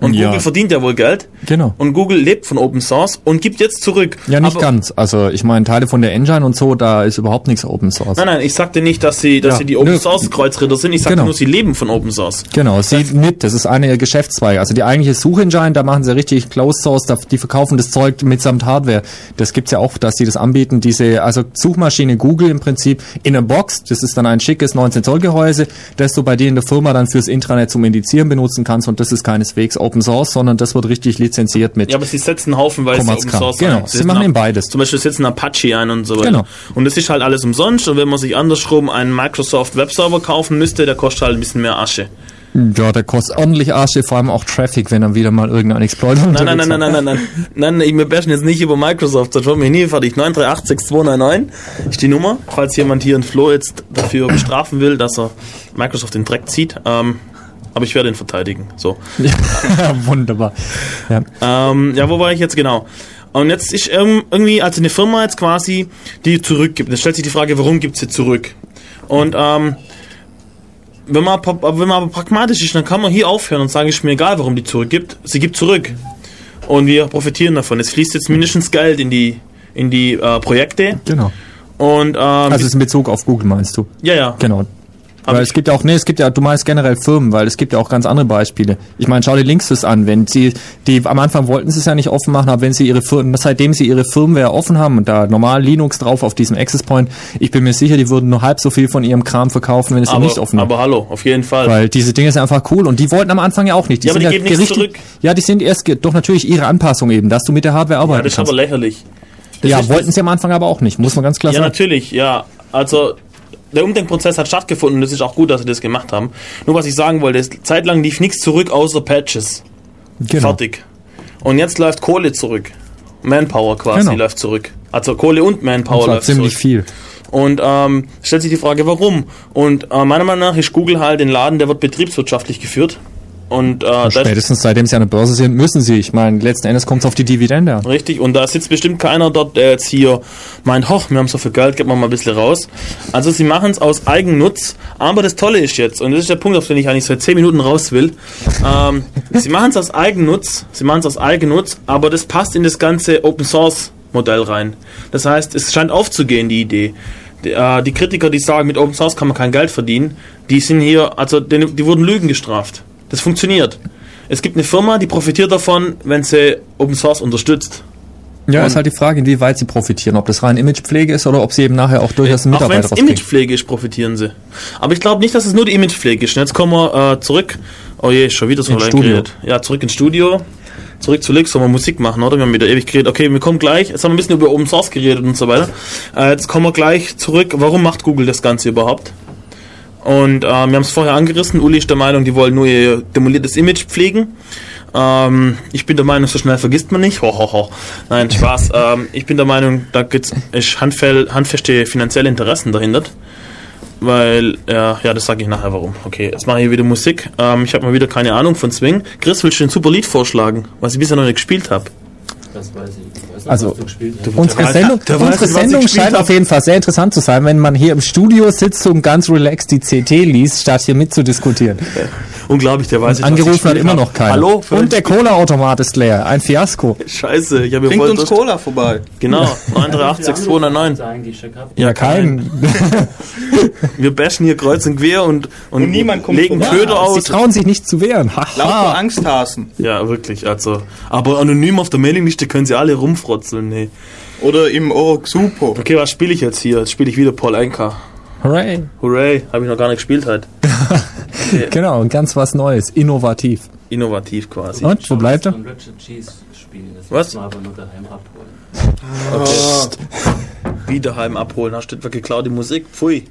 [SPEAKER 1] Und
[SPEAKER 2] Ja.
[SPEAKER 1] Google verdient ja wohl Geld.
[SPEAKER 2] Genau.
[SPEAKER 1] Und Google lebt von Open Source und gibt jetzt zurück.
[SPEAKER 2] ja, nicht
[SPEAKER 1] Aber-
[SPEAKER 2] ganz. Also ich meine, Teile von der Engine und so, da ist überhaupt nichts Open Source.
[SPEAKER 1] Nein, nein, ich sagte nicht, dass sie, dass
[SPEAKER 2] Ja,
[SPEAKER 1] sie die Open. Source Kreuzritter sind. Ich sagte
[SPEAKER 2] Genau.
[SPEAKER 1] nur, sie leben von Open Source.
[SPEAKER 2] Genau, sie mit, das ist eine ihrer Geschäftszweige. Also die eigentliche Suchengine, da machen sie richtig Closed Source, da, die verkaufen das Zeug mitsamt Hardware. Das gibt's ja auch, dass sie das anbieten, diese, also Suchmaschine Google im Prinzip in a Box, das ist dann ein schickes 19 Zoll Gehäuse, das du bei dir in der Firma dann fürs Intranet zum Indizieren benutzen kannst und das ist keineswegs Open Source, sondern das wird richtig lizenziert mit.
[SPEAKER 1] Ja, aber sie setzen haufenweise Open. Source
[SPEAKER 2] Genau,
[SPEAKER 1] ein.
[SPEAKER 2] sie
[SPEAKER 1] setzen
[SPEAKER 2] machen eben beides.
[SPEAKER 1] Zum Beispiel setzen Apache ein und so weiter.
[SPEAKER 2] Genau.
[SPEAKER 1] Und das ist halt alles umsonst. Und wenn man sich andersrum einen Microsoft Webserver kaufen müsste, der kostet halt ein bisschen mehr Asche.
[SPEAKER 2] Ja, der kostet ordentlich Asche, vor allem auch Traffic, wenn dann wieder mal irgendein Exploit
[SPEAKER 1] Nein, nein, nein, nein, nein, nein, nein, nein, ich, wir bashen jetzt nicht über Microsoft, das wird mir nie fertig. 9386299 ist die Nummer, falls jemand hier in Flo jetzt dafür bestrafen will, dass er Microsoft den Dreck zieht. Ähm, aber ich werde ihn verteidigen. So.
[SPEAKER 2] Wunderbar. Ja.
[SPEAKER 1] Ähm, ja, wo war ich jetzt genau? Und jetzt ist irg- irgendwie, also eine Firma jetzt quasi, die zurückgibt. Jetzt stellt sich die Frage, warum gibt sie zurück? Und ähm, wenn man, wenn man aber pragmatisch ist, dann kann man hier aufhören und sagen, ist mir egal, warum die zurückgibt. Sie gibt zurück. Und wir profitieren davon. Es fließt jetzt mindestens Geld in die, in die äh, Projekte.
[SPEAKER 2] Genau.
[SPEAKER 1] Und ähm,
[SPEAKER 2] Also es ist in Bezug auf Google meinst du?
[SPEAKER 1] ja, ja.
[SPEAKER 2] Genau.
[SPEAKER 1] Aber
[SPEAKER 2] weil es gibt ja auch, nee, es gibt ja, du meinst generell Firmen, weil es gibt ja auch ganz andere Beispiele. Ich meine, schau dir Linksys an, wenn sie, die am Anfang wollten sie es ja nicht offen machen, aber wenn sie ihre Firmen, seitdem sie ihre Firmware offen haben und da normal Linux drauf auf diesem Access Point, ich bin mir sicher, die würden nur halb so viel von ihrem Kram verkaufen, wenn es ja
[SPEAKER 1] Aber,
[SPEAKER 2] nicht offen wäre.
[SPEAKER 1] aber hallo, auf jeden Fall.
[SPEAKER 2] Weil diese Dinge sind einfach cool und die wollten am Anfang ja auch nicht.
[SPEAKER 1] Ja, aber
[SPEAKER 2] sind
[SPEAKER 1] die geben nichts zurück.
[SPEAKER 2] Ja, die sind erst, doch natürlich ihre Anpassung eben, dass du mit der Hardware
[SPEAKER 1] ja,
[SPEAKER 2] arbeiten
[SPEAKER 1] das ist
[SPEAKER 2] kannst.
[SPEAKER 1] aber lächerlich. Das
[SPEAKER 2] ja,
[SPEAKER 1] ist-
[SPEAKER 2] wollten sie am Anfang aber auch nicht, muss man ganz klar
[SPEAKER 1] Ja,
[SPEAKER 2] sagen.
[SPEAKER 1] natürlich, ja. Also, der Umdenkprozess hat stattgefunden und es ist auch gut, dass sie das gemacht haben. Nur was ich sagen wollte, ist, zeitlang lief nichts zurück außer Patches.
[SPEAKER 2] Genau.
[SPEAKER 1] Fertig. Und jetzt läuft Kohle zurück. Manpower quasi
[SPEAKER 2] Genau.
[SPEAKER 1] läuft zurück. Also Kohle und Manpower
[SPEAKER 2] Und
[SPEAKER 1] läuft
[SPEAKER 2] ziemlich
[SPEAKER 1] zurück.
[SPEAKER 2] viel.
[SPEAKER 1] Und ähm, stellt sich die Frage, warum? Und äh, meiner Meinung nach ist Google halt ein Laden, der wird betriebswirtschaftlich geführt. Und äh, ist
[SPEAKER 2] Spätestens seitdem sie an der Börse sind, müssen sie. Ich meine, letzten Endes kommt es auf die Dividende.
[SPEAKER 1] Richtig, und da sitzt bestimmt keiner dort, der jetzt hier meint, hoch, wir haben so viel Geld, geben wir mal ein bisschen raus. Also sie machen es aus Eigennutz, aber das Tolle ist jetzt, und das ist der Punkt, auf den ich eigentlich seit 10 Minuten raus will, ähm, sie machen es aus Eigennutz, sie machen es aus Eigennutz, aber das passt in das ganze Open Source Modell rein. Das heißt, es scheint aufzugehen, die Idee. Die, äh, Kritiker, die sagen, mit Open Source kann man kein Geld verdienen, die sind hier, also die wurden Lügen gestraft. Das funktioniert. Es gibt eine Firma, die profitiert davon, wenn sie Open Source unterstützt.
[SPEAKER 2] Ja, ist halt die Frage, inwieweit sie profitieren. Ob das rein Imagepflege ist oder ob sie eben nachher auch durchaus einen
[SPEAKER 1] Auch wenn
[SPEAKER 2] Mitarbeiter
[SPEAKER 1] es. Imagepflege ist, profitieren sie. Aber ich glaube nicht, dass es nur die Imagepflege ist. Und Jetzt kommen wir äh, zurück. Oh je, schon wieder so
[SPEAKER 2] Ins
[SPEAKER 1] lange
[SPEAKER 2] Studio.
[SPEAKER 1] geredet. Ja, zurück ins Studio. Zurück zu Lix, sollen wir Musik machen, oder? Wir haben wieder ewig geredet. Okay, wir kommen gleich. Jetzt haben wir ein bisschen über Open Source geredet und so weiter. Äh, jetzt kommen wir gleich zurück. Warum macht Google das Ganze überhaupt? Und äh, wir haben es vorher angerissen. Uli ist der Meinung, die wollen nur ihr demoliertes Image pflegen. Ähm, ich bin der Meinung, so schnell vergisst man nicht. Ho, ho, ho. Nein, Spaß. ähm, ich bin der Meinung, da ist handfell, handfeste finanzielle Interessen dahinter. Weil, ja, ja, das sage ich nachher warum. Okay, jetzt mache ich wieder Musik. Ähm, ich habe mal wieder keine Ahnung von Swing. Chris, willst du ein super Lied vorschlagen, was ich bisher noch nicht gespielt habe?
[SPEAKER 4] Das weiß ich.
[SPEAKER 2] Also. Unsere Sendung,
[SPEAKER 1] weiß
[SPEAKER 2] unsere Sendung scheint auf jeden Fall sehr interessant zu sein, wenn man hier im Studio sitzt und ganz relaxed die CT liest, statt hier mitzudiskutieren.
[SPEAKER 1] Unglaublich, der weiß nicht,
[SPEAKER 2] Angerufen hat immer noch keiner.
[SPEAKER 1] Hallo?
[SPEAKER 2] Und der Cola-Automat ist leer. Ein Fiasko.
[SPEAKER 1] Scheiße, ich habe hier
[SPEAKER 3] Bringt uns
[SPEAKER 1] Durst.
[SPEAKER 3] Cola vorbei.
[SPEAKER 1] Genau,
[SPEAKER 4] Wie viele
[SPEAKER 1] 938
[SPEAKER 4] Anrufe
[SPEAKER 1] 209.
[SPEAKER 4] hast du eigentlich schon gehabt?
[SPEAKER 2] Ja, kein.
[SPEAKER 1] Wir bashen hier kreuz und quer und, und,
[SPEAKER 3] Und niemand kommt
[SPEAKER 1] legen
[SPEAKER 3] vorbei.
[SPEAKER 1] Köder
[SPEAKER 2] Sie
[SPEAKER 1] aus.
[SPEAKER 2] trauen sich nicht zu wehren.
[SPEAKER 3] Lauter. Angsthasen.
[SPEAKER 1] Ja, wirklich, also. Aber anonym auf der Mailingliste können sie alle rumfrotzeln, nee.
[SPEAKER 3] Oder im Oroxupo.
[SPEAKER 1] Okay, was spiele ich jetzt hier? Jetzt spiele ich wieder Paul Anka.
[SPEAKER 2] Hooray.
[SPEAKER 1] Hooray, habe ich noch gar nicht gespielt halt.
[SPEAKER 2] Genau, ganz was Neues. Innovativ.
[SPEAKER 1] Innovativ quasi.
[SPEAKER 2] Und, wo bleibt er?
[SPEAKER 4] Von Richard Cheese spielen. Das
[SPEAKER 1] Was?
[SPEAKER 4] man aber nur daheim abholen.
[SPEAKER 1] Okay. Wieder heim abholen, hast du etwa geklaut die Musik? Pfui.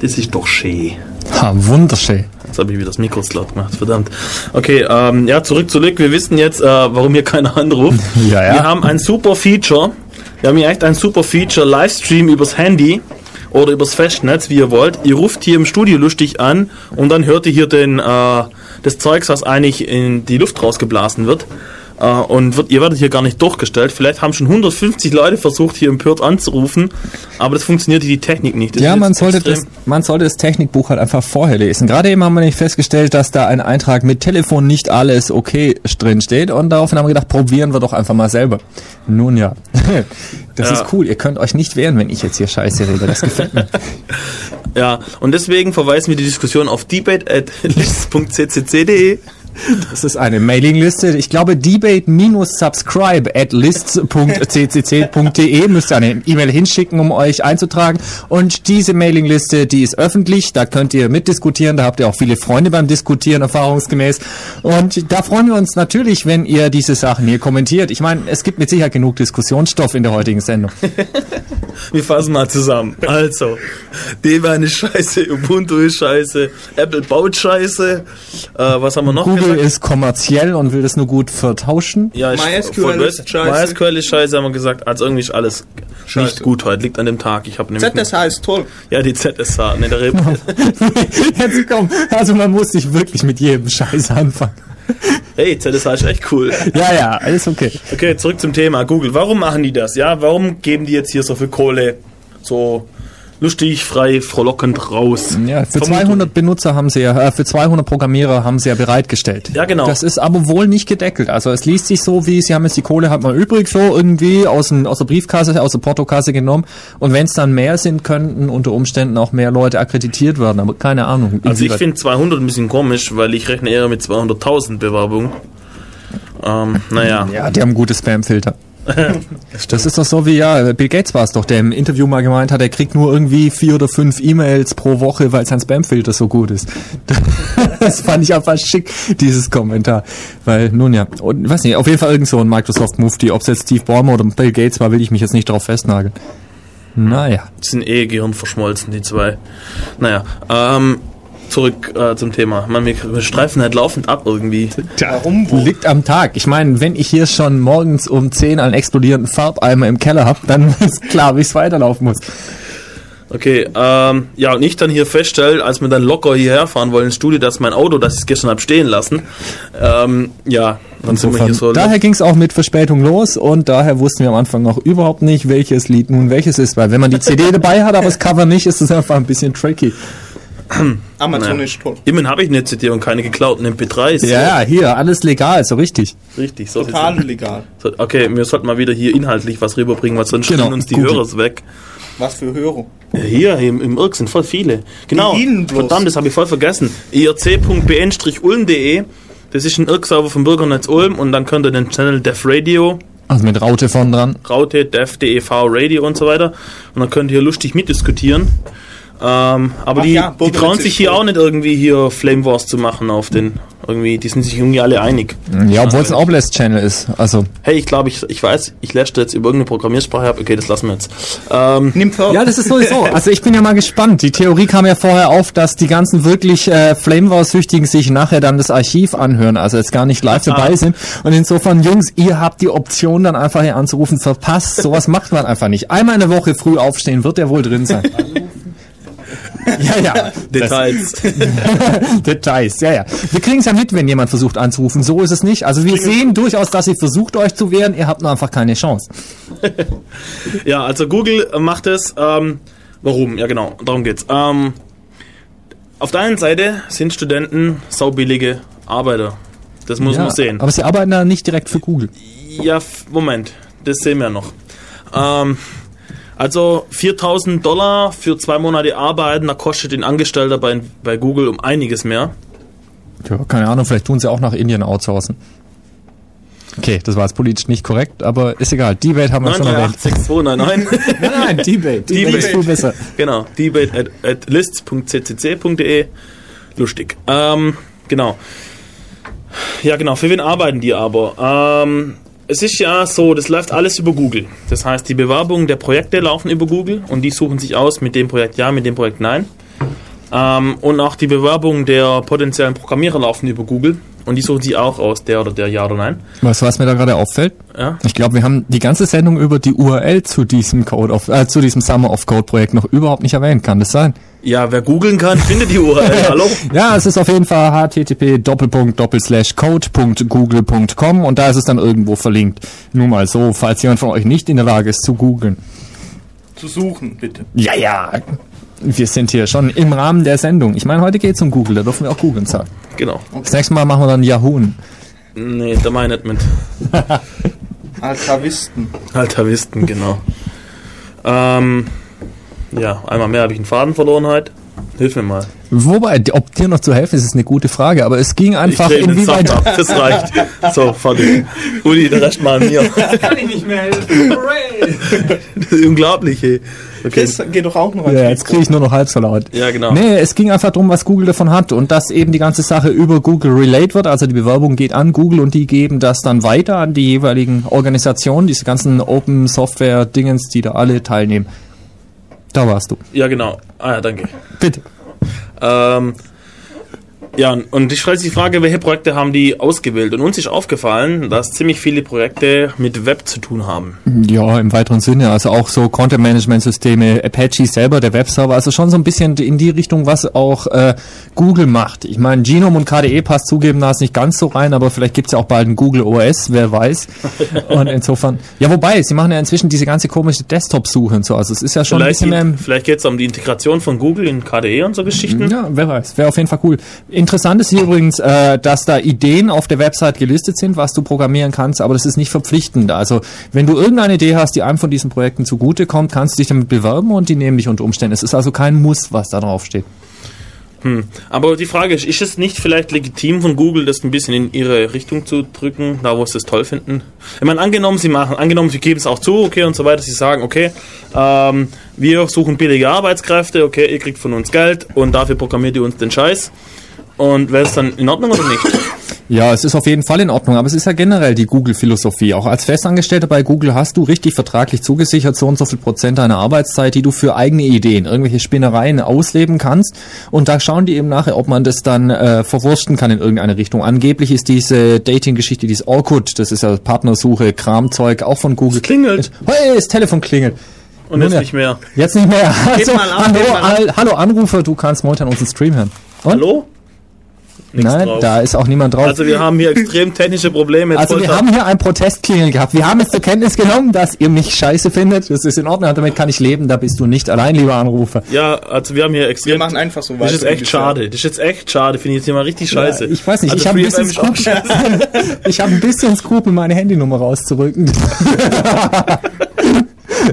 [SPEAKER 1] Das ist doch schön.
[SPEAKER 2] Ha, wunderschön.
[SPEAKER 1] Jetzt habe ich wieder das Mikro zu laut gemacht, verdammt. Okay, ähm, ja, zurück, zurück. Wir wissen jetzt, äh, warum hier keiner anruft.
[SPEAKER 2] Ja, ja.
[SPEAKER 1] Wir haben ein super Feature. Wir haben hier echt ein super Feature. Livestream übers Handy oder übers Festnetz, wie ihr wollt. Ihr ruft hier im Studio lustig an und dann hört ihr hier den, äh, das Zeugs, was eigentlich in die Luft rausgeblasen wird. Äh, und wird, ihr werdet hier gar nicht durchgestellt. Vielleicht haben schon 150 Leute versucht, hier empört anzurufen, aber das funktioniert hier die Technik nicht. Das
[SPEAKER 2] Ja, man sollte, das, man sollte das Technikbuch halt einfach vorher lesen. Gerade eben haben wir nicht festgestellt, dass da ein Eintrag mit Telefon nicht alles okay drin steht und daraufhin haben wir gedacht, probieren wir doch einfach mal selber. Nun ja, das
[SPEAKER 1] Ja.
[SPEAKER 2] ist cool. Ihr könnt euch nicht wehren, wenn ich jetzt hier Scheiße rede. Das gefällt mir.
[SPEAKER 1] Ja, und deswegen verweisen wir die Diskussion auf debate.list.ccc.de.
[SPEAKER 2] Das ist eine Mailingliste. Ich glaube, debate-subscribe at list.ccc.de müsst ihr eine E-Mail hinschicken, um euch einzutragen. Und diese Mailingliste, die ist öffentlich. Da könnt ihr mitdiskutieren. Da habt ihr auch viele Freunde beim Diskutieren, erfahrungsgemäß. Und da freuen wir uns natürlich, wenn ihr diese Sachen hier kommentiert. Ich meine, es gibt mit Sicherheit genug Diskussionsstoff in der heutigen Sendung.
[SPEAKER 1] Wir fassen mal zusammen. Also, Debian ist scheiße, Ubuntu ist scheiße, Apple baut scheiße. Äh, was haben wir noch
[SPEAKER 2] Google ist kommerziell und will das nur gut vertauschen.
[SPEAKER 1] Ja, ist
[SPEAKER 3] MySQL ist scheiße.
[SPEAKER 1] MySQL ist scheiße, haben wir gesagt. Also irgendwie ist alles
[SPEAKER 3] Scheiße.
[SPEAKER 1] nicht gut heute. Liegt an dem Tag. Ich habe nämlich
[SPEAKER 3] ZSH ist toll.
[SPEAKER 1] ja die ZSH. Ne, der
[SPEAKER 2] Jetzt komm, also man muss sich wirklich mit jedem Scheiß anfangen.
[SPEAKER 1] hey, ZSH ist echt cool.
[SPEAKER 2] Ja, ja, alles okay.
[SPEAKER 1] Okay, zurück zum Thema Google. Warum machen die das? Ja, warum geben die jetzt hier so viel Kohle so lustig, frei, frohlockend raus?
[SPEAKER 2] Ja, für
[SPEAKER 1] Vermutung.
[SPEAKER 2] 200 Benutzer haben sie ja, äh, für 200 Programmierer haben sie ja bereitgestellt.
[SPEAKER 1] Ja, genau.
[SPEAKER 2] Das ist aber wohl nicht gedeckelt. Also es liest sich so, wie sie haben jetzt die Kohle halt mal übrig so irgendwie aus, dem, aus der Briefkasse, aus der Portokasse genommen. Und wenn es dann mehr sind, könnten unter Umständen auch mehr Leute akkreditiert werden. Aber keine Ahnung.
[SPEAKER 1] Also ich finde 200 ein bisschen komisch, weil ich rechne eher mit 200.000 Bewerbungen. Ähm, naja.
[SPEAKER 2] Ja, die haben gute Spamfilter. Das ist doch so wie, ja, Bill Gates war es doch, der im Interview mal gemeint hat, er kriegt nur irgendwie vier oder fünf E-Mails pro Woche, weil sein Spamfilter so gut ist. Das fand ich einfach schick, dieses Kommentar. Weil, nun ja, und, weiß nicht, auf jeden Fall irgend so ein Microsoft-Mufti, ob es jetzt Steve Ballmer oder Bill Gates war, will ich mich jetzt nicht drauf festnageln. Naja.
[SPEAKER 1] Die sind eh gehirnverschmolzen, die zwei. Naja, ähm, zurück äh, zum Thema. Man, wir, streifen halt laufend ab irgendwie.
[SPEAKER 3] Warum?
[SPEAKER 2] Liegt am Tag. Ich meine, wenn ich hier schon morgens um 10 einen explodierenden Farbeimer im Keller hab, dann ist klar, wie es weiterlaufen muss.
[SPEAKER 1] Okay, ähm, ja, und ich dann hier feststelle, als wir dann locker hierher fahren wollen ins Studio, dass mein Auto, das ich gestern hab stehen lassen, ähm, ja, dann sind wir hier so.
[SPEAKER 2] daher ging es auch mit Verspätung los und daher wussten wir am Anfang noch überhaupt nicht, welches Lied nun welches ist, weil wenn man die CD dabei hat, aber das Cover nicht, ist es einfach ein bisschen tricky.
[SPEAKER 3] Amazon
[SPEAKER 1] Naja.
[SPEAKER 3] ist toll.
[SPEAKER 1] Immerhin habe ich eine CD und keine geklauten MP3s.
[SPEAKER 2] Ja, ja, hier, alles legal, so richtig.
[SPEAKER 1] Richtig, so
[SPEAKER 3] Total legal.
[SPEAKER 1] So, Okay, wir sollten mal wieder hier inhaltlich was rüberbringen, weil sonst
[SPEAKER 2] Genau,
[SPEAKER 1] spielen uns die
[SPEAKER 2] Google.
[SPEAKER 1] Hörer weg.
[SPEAKER 3] Was für Hörer.
[SPEAKER 1] Ja, Hier im, im Irk sind voll viele. Genau.
[SPEAKER 3] Die Ihnen bloß.
[SPEAKER 1] Verdammt, das habe ich voll vergessen. irc.bn-ulm.de. Das ist ein Irk-Server vom Bürgernetz Ulm und dann könnt ihr den Channel Def Radio,
[SPEAKER 2] Also mit Raute vorn dran.
[SPEAKER 1] Raute, Def, DEV, Radio und so weiter. Und dann könnt ihr hier lustig mitdiskutieren. Ähm, aber
[SPEAKER 3] Ach
[SPEAKER 1] die,
[SPEAKER 3] ja,
[SPEAKER 1] die trauen sich hier
[SPEAKER 3] cool.
[SPEAKER 1] auch nicht irgendwie hier Flame Wars zu machen auf den. Irgendwie, die sind sich irgendwie alle einig.
[SPEAKER 2] Ja, obwohl es ein Oblast-Channel ist. Also.
[SPEAKER 1] Hey, ich glaube, ich, ich weiß, ich lösche jetzt über irgendeine Programmiersprache ab. Okay, das lassen wir jetzt. Ähm,
[SPEAKER 3] Nimm.
[SPEAKER 2] Ja, das ist sowieso. Also ich bin ja mal gespannt. Die Theorie kam ja vorher auf, dass die ganzen wirklich äh, Flame Wars-Süchtigen sich nachher dann das Archiv anhören, also jetzt gar nicht live dabei sind. Und insofern, Jungs, ihr habt die Option dann einfach hier anzurufen, verpasst. Sowas macht man einfach nicht. Einmal in der Woche früh aufstehen, wird der wohl drin sein. Ja, ja.
[SPEAKER 1] Details.
[SPEAKER 2] Details, ja, ja. Wir kriegen es ja mit, wenn jemand versucht anzurufen. So ist es nicht. Also wir sehen durchaus, dass ihr versucht, euch zu wehren. Ihr habt nur einfach keine Chance.
[SPEAKER 1] Ja, also Google macht es. Ähm, warum? Ja, genau, darum geht's. Ähm, auf der einen Seite sind Studenten saubillige Arbeiter. Das muss
[SPEAKER 2] ja,
[SPEAKER 1] man sehen.
[SPEAKER 2] Aber sie arbeiten da nicht direkt für Google.
[SPEAKER 1] Ja, Moment, das sehen wir noch. Ähm, also 4000 Dollar für zwei Monate arbeiten, da kostet den Angestellter bei, bei Google um einiges mehr.
[SPEAKER 2] Ja, keine Ahnung, vielleicht tun sie auch nach Indien outsourcen. Okay, das war jetzt politisch nicht korrekt, aber ist egal. Debate haben wir schon erwähnt.
[SPEAKER 1] 9386299.
[SPEAKER 2] Nein, nein, Debate.
[SPEAKER 1] Debate.
[SPEAKER 2] ist viel besser.
[SPEAKER 1] Genau, debate at, at lists.ccc.de. Lustig. Ähm, genau. Ja, genau. Für wen arbeiten die aber? Ähm, es ist ja so, das läuft alles über Google. Das heißt, die Bewerbungen der Projekte laufen über Google und die suchen sich aus mit dem Projekt ja, mit dem Projekt nein. Ähm, und auch die Bewerbungen der potenziellen Programmierer laufen über Google und die suchen sich auch aus, der oder der ja oder nein.
[SPEAKER 2] Weißt du, was mir da gerade auffällt?
[SPEAKER 1] Ja.
[SPEAKER 2] Ich glaube, wir haben die ganze Sendung über die URL zu diesem Code of, äh, zu diesem Summer of Code Projekt noch überhaupt nicht erwähnt. Kann das sein?
[SPEAKER 1] Ja, wer googeln kann, findet die URL. Hallo?
[SPEAKER 2] Ja, es ist auf jeden Fall http code.google.com und da ist es dann irgendwo verlinkt. Nur mal so, falls jemand von euch nicht in der Lage ist zu googeln.
[SPEAKER 3] Zu suchen, bitte.
[SPEAKER 2] Ja, ja. Wir sind hier schon im Rahmen der Sendung. Ich meine, heute geht's um Google, da dürfen wir auch googeln sagen.
[SPEAKER 1] Genau.
[SPEAKER 2] Das nächste Mal machen wir dann Yahoo.
[SPEAKER 1] Nee, da meine ich nicht mit.
[SPEAKER 3] Altavisten.
[SPEAKER 1] Altavisten, genau. Ähm, ja, einmal mehr habe ich einen Faden verloren heute. Hilf mir mal.
[SPEAKER 2] Wobei, ob dir noch zu helfen ist, ist eine gute Frage, aber es ging einfach
[SPEAKER 1] ich
[SPEAKER 2] inwieweit.
[SPEAKER 1] Ab, das reicht. So, fertig. Uli, der Rest mal an mir.
[SPEAKER 4] Kann ich nicht mehr helfen. Hooray!
[SPEAKER 1] Das ist unglaublich, ey. Okay.
[SPEAKER 3] Das geht doch auch noch
[SPEAKER 2] Ja, jetzt kriege ich nur noch halb so laut.
[SPEAKER 1] Ja, genau.
[SPEAKER 2] Nee, es ging einfach darum, was Google davon hat und dass eben die ganze Sache über Google Relate wird. Also die Bewerbung geht an Google und die geben das dann weiter an die jeweiligen Organisationen, diese ganzen Open Software Dingens, die da alle teilnehmen. Da warst du.
[SPEAKER 1] Ja, genau. Ah ja, danke.
[SPEAKER 2] Bitte.
[SPEAKER 1] Ähm, ja, und ich stelle die Frage, welche Projekte haben die ausgewählt? Und uns ist aufgefallen, dass ziemlich viele Projekte mit Web zu tun haben.
[SPEAKER 2] Ja, im weiteren Sinne, also auch so Content Management Systeme, Apache selber, der Webserver, also schon so ein bisschen in die Richtung, was auch äh, Google macht. Ich meine, Genome und KDE passt zugegebenermaßen nicht ganz so rein, aber vielleicht gibt's ja auch bald ein Google OS, wer weiß. Und insofern, ja, wobei, sie machen ja inzwischen diese ganze komische Desktop-Suche und so, also es ist ja schon
[SPEAKER 1] Vielleicht,
[SPEAKER 2] ein bisschen mehr...
[SPEAKER 1] geht- vielleicht geht es um die Integration von Google in KDE und so Geschichten.
[SPEAKER 2] Ja, wer weiß. Wäre auf jeden Fall cool. Interessant ist hier übrigens, äh, dass da Ideen auf der Website gelistet sind, was du programmieren kannst, aber das ist nicht verpflichtend. Also, wenn du irgendeine Idee hast, die einem von diesen Projekten zugutekommt, kannst du dich damit bewerben und die nehmen dich unter Umständen. Es ist also kein Muss, was da drauf steht.
[SPEAKER 1] Aber die Frage ist, ist es nicht vielleicht legitim von Google, das ein bisschen in ihre Richtung zu drücken, da wo sie es toll finden? Ich meine, angenommen, sie machen, angenommen, sie geben es auch zu, okay, und so weiter, sie sagen, okay, ähm, wir suchen billige Arbeitskräfte, okay, ihr kriegt von uns Geld und dafür programmiert ihr uns den Scheiß. Und wäre es dann in Ordnung oder nicht?
[SPEAKER 2] Ja, es ist auf jeden Fall in Ordnung, aber es ist ja generell die Google-Philosophie. Auch als Festangestellter bei Google hast du richtig vertraglich zugesichert so und so viel Prozent deiner Arbeitszeit, die du für eigene Ideen, irgendwelche Spinnereien ausleben kannst. Und da schauen die eben nachher, ob man das dann äh, verwursten kann in irgendeine Richtung. Angeblich ist diese Dating-Geschichte, dieses Orkut, das ist ja Partnersuche, Kramzeug, auch von Google.
[SPEAKER 1] klingelt.
[SPEAKER 2] Hey, das Telefon klingelt.
[SPEAKER 1] Und
[SPEAKER 2] Nun
[SPEAKER 1] jetzt nicht mehr.
[SPEAKER 2] Jetzt nicht mehr. Also,
[SPEAKER 3] mal ab,
[SPEAKER 2] hallo, all, hallo Anrufer, du kannst momentan unseren Stream hören. Und?
[SPEAKER 1] Hallo? Nichts
[SPEAKER 2] Nein,
[SPEAKER 1] drauf.
[SPEAKER 2] da ist auch niemand drauf.
[SPEAKER 1] Also wir haben hier extrem technische Probleme. Jetzt
[SPEAKER 2] Also wir haben hier ein Protestklingel gehabt. Wir haben es zur Kenntnis genommen, dass ihr mich scheiße findet. Das ist in Ordnung, damit kann ich leben. Da bist du nicht allein, lieber Anrufer.
[SPEAKER 1] ja, also wir haben hier extrem...
[SPEAKER 3] Wir machen einfach so weiter.
[SPEAKER 1] Das ist echt schade. Das ist jetzt echt schade. Finde ich jetzt hier mal richtig scheiße.
[SPEAKER 2] Ja, ich weiß nicht,
[SPEAKER 1] Also
[SPEAKER 2] ich habe ein bisschen Skrupel. ich habe ein bisschen Skrupel, meine Handynummer rauszurücken.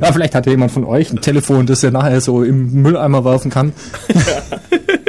[SPEAKER 2] ja, vielleicht hat ja jemand von euch ein Telefon, das er nachher so im Mülleimer werfen kann.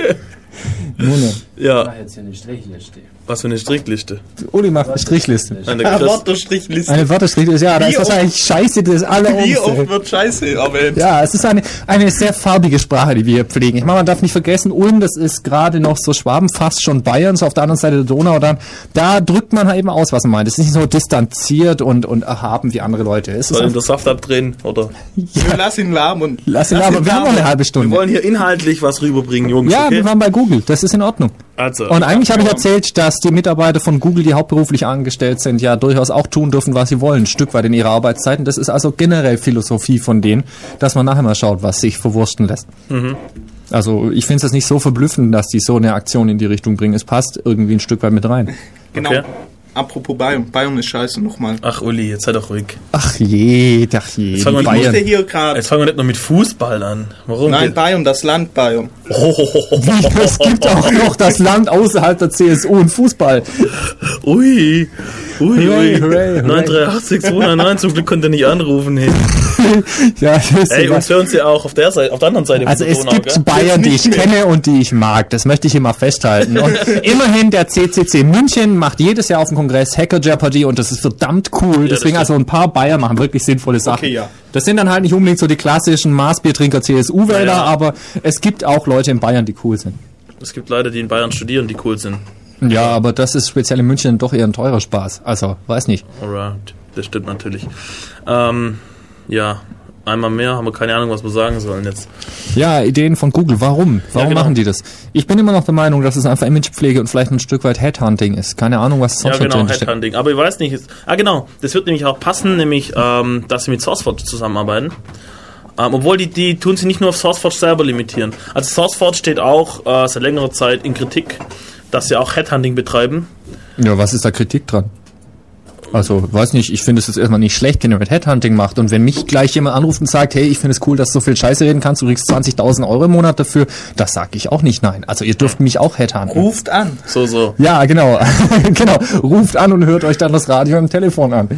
[SPEAKER 2] Nun, ja.
[SPEAKER 1] Ja,
[SPEAKER 4] jetzt hier eine Strichliste.
[SPEAKER 1] Was für eine Strickliste.
[SPEAKER 2] Uli macht eine Strichliste.
[SPEAKER 1] Eine
[SPEAKER 3] Wörterstrichliste.
[SPEAKER 2] Eine Wörterstrichliste, ja, da
[SPEAKER 3] Wie
[SPEAKER 2] ist wahrscheinlich Scheiße das
[SPEAKER 3] Wie
[SPEAKER 2] allererste.
[SPEAKER 3] oft wird Scheiße erwähnt?
[SPEAKER 2] Ja, es ist eine, eine sehr farbige Sprache, die wir hier pflegen. Ich meine, man darf nicht vergessen, Ulm, das ist gerade noch so Schwaben, fast schon Bayern, so auf der anderen Seite der Donau. Da, da drückt man halt eben aus, was man meint. Es ist nicht so distanziert und, und erhaben wie andere Leute. Es ist
[SPEAKER 1] soll ihm der Saft abdrehen? Oder?
[SPEAKER 3] Wir lassen ihn lahm und
[SPEAKER 2] lass ihn aber, wir haben noch eine halbe
[SPEAKER 1] Wir
[SPEAKER 2] Stunde.
[SPEAKER 1] wollen hier inhaltlich was rüberbringen, Jungs.
[SPEAKER 2] Ja,
[SPEAKER 1] okay?
[SPEAKER 2] wir waren bei Google. Das ist in Ordnung.
[SPEAKER 1] Also,
[SPEAKER 2] Und eigentlich habe ich erzählt, dass die Mitarbeiter von Google, die hauptberuflich angestellt sind, ja durchaus auch tun dürfen, was sie wollen, ein Stück weit in ihrer Arbeitszeiten. Das ist also generell Philosophie von denen, dass man nachher mal schaut, was sich verwursten lässt. Also ich finde es jetzt nicht so verblüffend, dass die so eine Aktion in die Richtung bringen. Es passt irgendwie ein Stück weit mit rein.
[SPEAKER 3] genau.
[SPEAKER 1] Okay.
[SPEAKER 3] Apropos Bayern. Bayern ist scheiße nochmal.
[SPEAKER 1] ach Uli, jetzt sei doch ruhig.
[SPEAKER 2] Ach je, ach je,
[SPEAKER 1] fangen wir
[SPEAKER 2] Bayern.
[SPEAKER 3] hier gerade.
[SPEAKER 1] Jetzt fangen wir nicht noch mit Fußball an. Warum?
[SPEAKER 3] Nein, Bayern, das Land Bayern.
[SPEAKER 1] Oh,
[SPEAKER 2] Es gibt auch noch das Land außerhalb der CSU und Fußball.
[SPEAKER 1] Ui, ui,
[SPEAKER 2] Hooray,
[SPEAKER 1] ui.
[SPEAKER 2] hooray, hooray.
[SPEAKER 1] 938 299, zum Glück konnte er nicht anrufen. Hey,
[SPEAKER 2] Ja, das ist
[SPEAKER 1] Ey uns hören sie auch auf der Seite, auf der anderen Seite. von
[SPEAKER 2] Also es
[SPEAKER 1] Donau,
[SPEAKER 2] gibt
[SPEAKER 1] gell?
[SPEAKER 2] Bayern, die ich kenne und die ich mag. Das möchte ich immer festhalten. Und immerhin der CCC München macht jedes Jahr auf dem Kongress Hacker Jeopardy und das ist verdammt cool.
[SPEAKER 1] das
[SPEAKER 2] Deswegen also ein paar Bayern machen wirklich sinnvolle Sachen.
[SPEAKER 3] Okay, ja.
[SPEAKER 2] Das sind dann halt nicht unbedingt so die klassischen Maßbiertrinker CSU-Wähler,
[SPEAKER 1] Ja, ja.
[SPEAKER 2] aber es gibt auch Leute in Bayern, die cool sind.
[SPEAKER 1] Es gibt Leute, die in Bayern studieren, die cool sind.
[SPEAKER 2] Ja, aber das ist speziell in München doch eher ein teurer Spaß. Also, weiß nicht.
[SPEAKER 1] Alright, das stimmt natürlich. Ähm, ja, einmal mehr, haben wir keine Ahnung, was wir sagen sollen jetzt.
[SPEAKER 2] Ja, Ideen von Google. Warum? Warum
[SPEAKER 1] genau.
[SPEAKER 2] machen die das? Ich bin immer noch der Meinung, dass es einfach Imagepflege und vielleicht ein Stück weit Headhunting ist. Keine Ahnung, was sonst
[SPEAKER 1] Ja, genau. Headhunting. Aber ich weiß nicht, ist, ah genau, das wird nämlich auch passen, nämlich, ähm, dass sie mit SourceForge zusammenarbeiten. Ähm, obwohl die, die tun sie nicht nur auf SourceForge selber limitieren. Also SourceForge steht auch äh, seit längerer Zeit in Kritik, dass sie auch Headhunting betreiben.
[SPEAKER 2] Ja, was ist da Kritik dran? Also, weiß nicht, ich finde es jetzt erstmal nicht schlecht, wenn ihr mit Headhunting macht. Und wenn mich gleich jemand anruft und sagt, hey, ich finde es cool, dass du so viel Scheiße reden kannst, du kriegst 20.000 Euro im Monat dafür, das sag ich auch nicht nein. Also, ihr dürft mich auch Headhunten.
[SPEAKER 3] Ruft an.
[SPEAKER 1] So, so.
[SPEAKER 2] Ja, genau. genau. Ruft an und hört euch dann das Radio im Telefon an.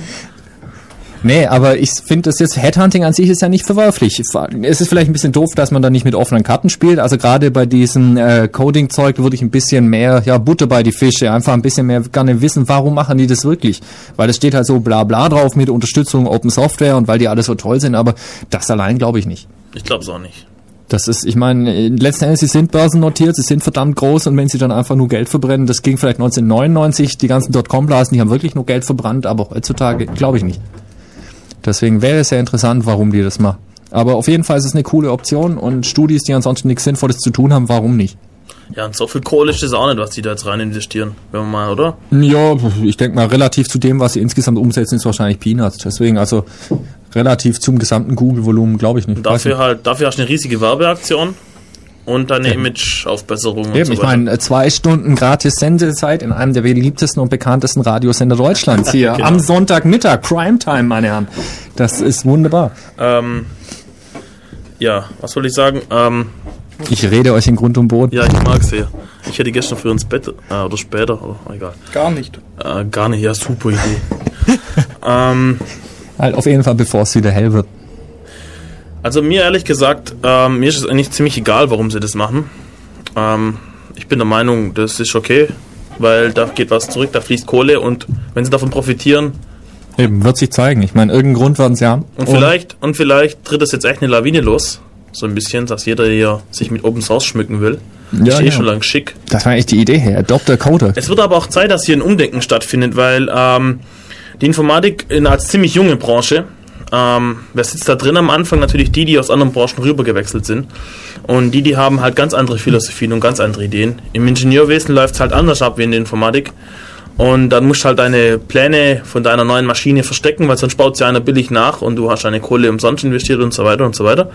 [SPEAKER 2] Nee, aber ich finde das jetzt, Headhunting an sich ist ja nicht verwerflich. Es ist vielleicht ein bisschen doof, dass man da nicht mit offenen Karten spielt. Also gerade bei diesem äh, Coding-Zeug würde ich ein bisschen mehr, ja, Butter bei die Fische, einfach ein bisschen mehr gerne wissen, warum machen die das wirklich? Weil es steht halt so bla bla drauf mit Unterstützung Open Software und weil die alle so toll sind, aber das allein glaube ich nicht.
[SPEAKER 1] Ich glaube es auch nicht.
[SPEAKER 2] Das ist, ich meine, letzten Endes, sie sind börsennotiert, sie sind verdammt groß und wenn sie dann einfach nur Geld verbrennen, das ging vielleicht 1999, die ganzen Dotcom-Blasen, die haben wirklich nur Geld verbrannt, aber heutzutage glaube ich nicht. Deswegen wäre es sehr interessant, warum die das machen. Aber auf jeden Fall ist es eine coole Option und Studis, die ansonsten nichts Sinnvolles zu tun haben, warum nicht?
[SPEAKER 1] Ja, und so viel Kohle ist das auch nicht, was die da jetzt rein investieren, wenn man mal, oder?
[SPEAKER 2] Ja, ich denke mal, relativ zu dem, was sie insgesamt umsetzen, ist wahrscheinlich Peanuts. Deswegen, also relativ zum gesamten Google-Volumen, glaube ich nicht. Weiß
[SPEAKER 1] Dafür halt, dafür hast du eine riesige Werbeaktion und eine Image-Aufbesserung und
[SPEAKER 2] Eben,
[SPEAKER 1] so
[SPEAKER 2] ich meine, zwei Stunden gratis Sendezeit in einem der beliebtesten und bekanntesten Radiosender Deutschlands hier.
[SPEAKER 1] Genau.
[SPEAKER 2] Am Sonntagmittag, Primetime, meine Herren. Das ist wunderbar.
[SPEAKER 1] Ähm, ja, was soll ich sagen? Ähm,
[SPEAKER 2] Ich rede euch in Grund und Boden.
[SPEAKER 1] ja, ich mag sehr. Ich hätte gestern früher ins Bett, äh, oder später, oder egal.
[SPEAKER 3] Gar nicht.
[SPEAKER 1] Äh, gar nicht, ja, super Idee. ähm,
[SPEAKER 2] Halt auf jeden Fall, bevor es wieder hell wird.
[SPEAKER 1] Also mir ehrlich gesagt, ähm, mir ist es eigentlich ziemlich egal, warum sie das machen. Ähm, ich bin der Meinung, das ist okay, weil da geht was zurück, da fließt Kohle und wenn sie davon profitieren,
[SPEAKER 2] Eben, wird sich zeigen. Ich meine, irgendeinen Grund werden sie haben.
[SPEAKER 1] Und vielleicht, und vielleicht tritt es jetzt echt eine Lawine los. So ein bisschen, dass jeder hier sich mit Open Source schmücken will.
[SPEAKER 2] Ja,
[SPEAKER 1] ist eh
[SPEAKER 2] ja.
[SPEAKER 1] schon lang schick.
[SPEAKER 2] Das war echt die Idee her. Dr. Coder.
[SPEAKER 1] Es wird aber auch Zeit, dass hier ein Umdenken stattfindet, weil ähm, die Informatik in, als ziemlich junge Branche, ähm, wer sitzt da drin am Anfang? Natürlich die, die aus anderen Branchen rübergewechselt sind. Und die, die haben halt ganz andere Philosophien und ganz andere Ideen. Im Ingenieurwesen läuft es halt anders ab wie in der Informatik. Und dann musst du halt deine Pläne von deiner neuen Maschine verstecken, weil sonst baut sie einer billig nach und du hast deine Kohle umsonst investiert und so weiter und so weiter.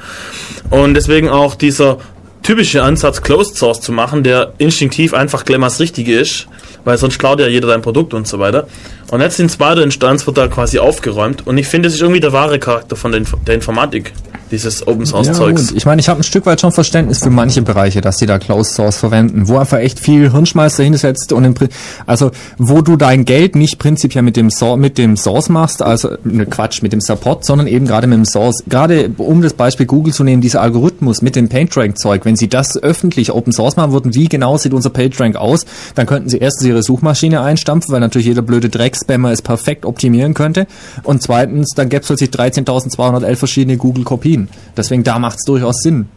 [SPEAKER 1] Und deswegen auch dieser typische Ansatz, Closed Source zu machen, der instinktiv einfach das Richtige ist, weil sonst klaut ja jeder dein Produkt und so weiter. Und jetzt in zweiter Instanz wird da quasi aufgeräumt und ich finde, das ist irgendwie der wahre Charakter von der, Inf der Informatik. dieses Open Source
[SPEAKER 2] Ja,
[SPEAKER 1] Zeugs.
[SPEAKER 2] gut. Ich meine, ich habe ein Stück weit schon Verständnis für manche Bereiche, dass die da Closed Source verwenden, wo einfach echt viel Hirnschmeiß dahinsetzt und im, Pri- also wo du dein Geld nicht prinzipiell mit dem Source, mit dem Source machst, also ne Quatsch, mit dem Support, sondern eben gerade mit dem Source. Gerade um das Beispiel Google zu nehmen, dieser Algorithmus mit dem PageRank Zeug, wenn sie das öffentlich Open Source machen würden, wie genau sieht unser PageRank aus, dann könnten sie erstens ihre Suchmaschine einstampfen, weil natürlich jeder blöde Dreckspammer es perfekt optimieren könnte und zweitens, dann gäbe es plötzlich 13.211 verschiedene Google-Kopien. Deswegen da macht es durchaus Sinn.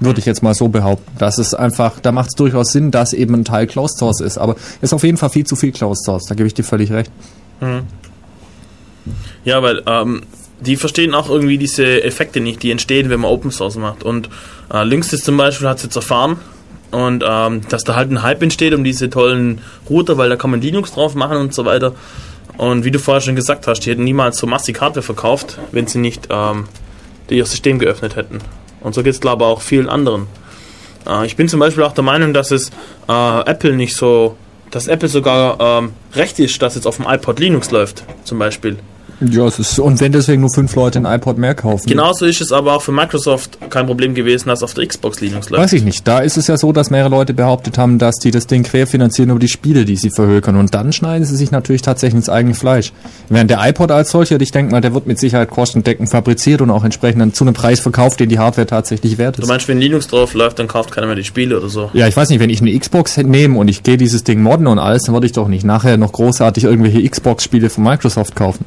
[SPEAKER 2] Würde ich jetzt mal so behaupten. Das ist einfach, da macht es durchaus Sinn, dass eben ein Teil Closed Source ist. Aber ist auf jeden Fall viel zu viel Closed Source. Da gebe ich dir völlig recht.
[SPEAKER 1] Ja, weil ähm, die verstehen auch irgendwie diese Effekte nicht, die entstehen, wenn man Open Source macht. Und äh, Linksys zum Beispiel hat es jetzt erfahren. Und ähm, dass da halt ein Hype entsteht um diese tollen Router, weil da kann man Linux drauf machen und so weiter. Und wie du vorher schon gesagt hast, die hätten niemals so massig Hardware verkauft, wenn sie nicht ähm, ihr System geöffnet hätten. Und so geht es glaube ich auch vielen anderen. Äh, ich bin zum Beispiel auch der Meinung, dass es äh, Apple nicht so, dass Apple sogar ähm, recht ist, dass jetzt auf dem iPod Linux läuft, zum Beispiel.
[SPEAKER 2] Ja, es ist, und wenn deswegen nur fünf Leute ein iPod mehr kaufen.
[SPEAKER 1] Genauso ist es aber auch für Microsoft kein Problem gewesen, dass auf der Xbox Linux läuft.
[SPEAKER 2] Weiß ich nicht. Da ist es ja so, dass mehrere Leute behauptet haben, dass die das Ding querfinanzieren über die Spiele, die sie verhökern. Und dann schneiden sie sich natürlich tatsächlich ins eigene Fleisch. Während der iPod als solcher, ich denke mal, der wird mit Sicherheit kostendeckend fabriziert und auch entsprechend dann zu einem Preis verkauft, den die Hardware tatsächlich wert
[SPEAKER 1] Du
[SPEAKER 2] ist.
[SPEAKER 1] meinst, wenn Linux drauf läuft, dann kauft keiner mehr die Spiele oder so.
[SPEAKER 2] Ja, ich weiß nicht, wenn ich eine Xbox nehme und ich gehe dieses Ding modden und alles, dann würde ich doch nicht nachher noch großartig irgendwelche Xbox-Spiele von Microsoft kaufen.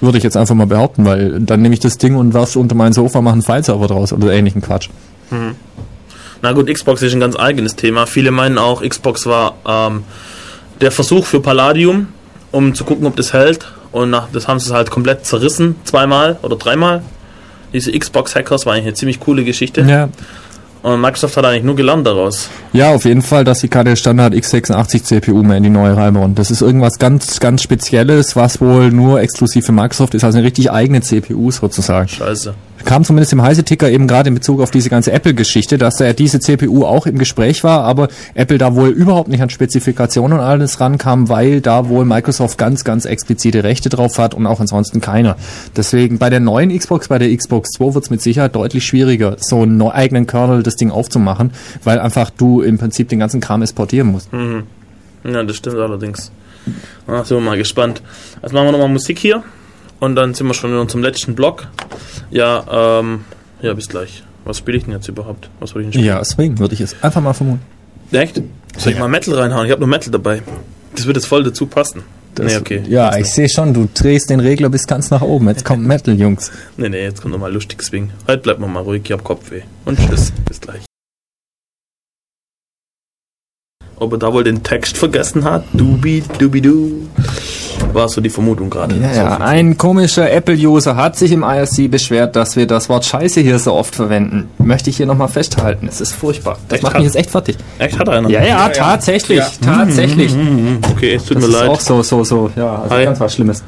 [SPEAKER 2] Würde ich jetzt einfach mal behaupten, weil dann nehme ich das Ding und werf's unter mein Sofa, mache einen File-Server draus oder ähnlichen Quatsch.
[SPEAKER 1] Na gut, Xbox ist ein ganz eigenes Thema. Viele meinen auch, Xbox war ähm, der Versuch für Palladium, um zu gucken, ob das hält. Und nach, das haben sie halt komplett zerrissen, zweimal oder dreimal. Diese Xbox-Hackers war eigentlich eine ziemlich coole Geschichte.
[SPEAKER 2] Ja,
[SPEAKER 1] Und Microsoft hat eigentlich nur gelernt daraus.
[SPEAKER 2] Ja, auf jeden Fall, dass sie keine Standard x86 CPU mehr in die neue reinbauen. Das ist irgendwas ganz, ganz Spezielles, was wohl nur exklusiv für Microsoft ist, also eine richtig eigene CPU sozusagen.
[SPEAKER 1] Scheiße.
[SPEAKER 2] Kam zumindest im Heise-Ticker eben gerade in Bezug auf diese ganze Apple-Geschichte, dass da ja diese CPU auch im Gespräch war, aber Apple da wohl überhaupt nicht an Spezifikationen und alles rankam, weil da wohl Microsoft ganz, ganz explizite Rechte drauf hat und auch ansonsten keiner. Deswegen bei der neuen Xbox, bei der Xbox 2 wird es mit Sicherheit deutlich schwieriger, so einen eigenen Kernel das Ding aufzumachen, weil einfach du im Prinzip den ganzen Kram exportieren musst.
[SPEAKER 1] Ja, das stimmt allerdings. Ah, sind wir mal gespannt. Jetzt machen wir nochmal Musik hier. Und dann sind wir schon in unserem letzten Block. Ja, ähm, ja, bis gleich. Was spiele ich denn jetzt überhaupt? Was soll ich denn spielen?
[SPEAKER 2] Ja, Swing würde ich es einfach mal vermuten.
[SPEAKER 1] Echt? Soll ich mal Metal reinhauen? Ich habe noch Metal dabei. Das wird jetzt voll dazu passen. nee, okay.
[SPEAKER 2] Ja, ich sehe schon, du drehst den Regler bis ganz nach oben. Jetzt kommt Metal, Jungs.
[SPEAKER 1] Nee, nee, jetzt kommt nochmal lustig Swing. Heute bleibt man mal ruhig, ich hab Kopfweh. Und tschüss, bis gleich. Ob er da wohl den Text vergessen hat? Dubi, dubi, du. War so die Vermutung gerade.
[SPEAKER 2] Ja, ja, ein komischer Apple-User hat sich im IRC beschwert, dass wir das Wort Scheiße hier so oft verwenden. Möchte ich hier nochmal festhalten. Es ist furchtbar. Das
[SPEAKER 1] Echt?
[SPEAKER 2] macht mich jetzt echt fertig.
[SPEAKER 1] Echt, hat einer?
[SPEAKER 2] Ja, ja, tatsächlich. Tatsächlich.
[SPEAKER 1] Okay, es tut
[SPEAKER 2] Das
[SPEAKER 1] mir
[SPEAKER 2] ist
[SPEAKER 1] leid.
[SPEAKER 2] auch so, so, so. Ja, also
[SPEAKER 1] Hi.
[SPEAKER 2] ganz was Schlimmes.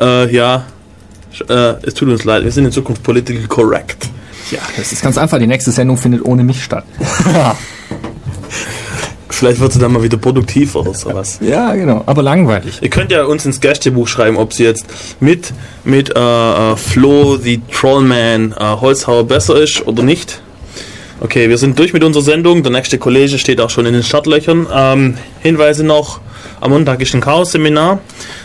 [SPEAKER 1] Äh, ja. Sch- Äh, es tut uns leid, wir sind in Zukunft political correct.
[SPEAKER 2] Ja, das ist ganz einfach. Die nächste Sendung findet ohne mich statt.
[SPEAKER 1] Vielleicht wird sie dann mal wieder produktiv oder sowas.
[SPEAKER 2] ja, genau. Aber langweilig.
[SPEAKER 1] Ihr könnt ja uns ins Gästebuch schreiben, ob sie jetzt mit, mit äh, äh, Flo, the Trollman, äh, Holzhauer besser ist oder nicht. Okay, wir sind durch mit unserer Sendung. Der nächste Kollege steht auch schon in den Startlöchern. Ähm, Hinweise noch: Am Montag ist ein Chaos-Seminar.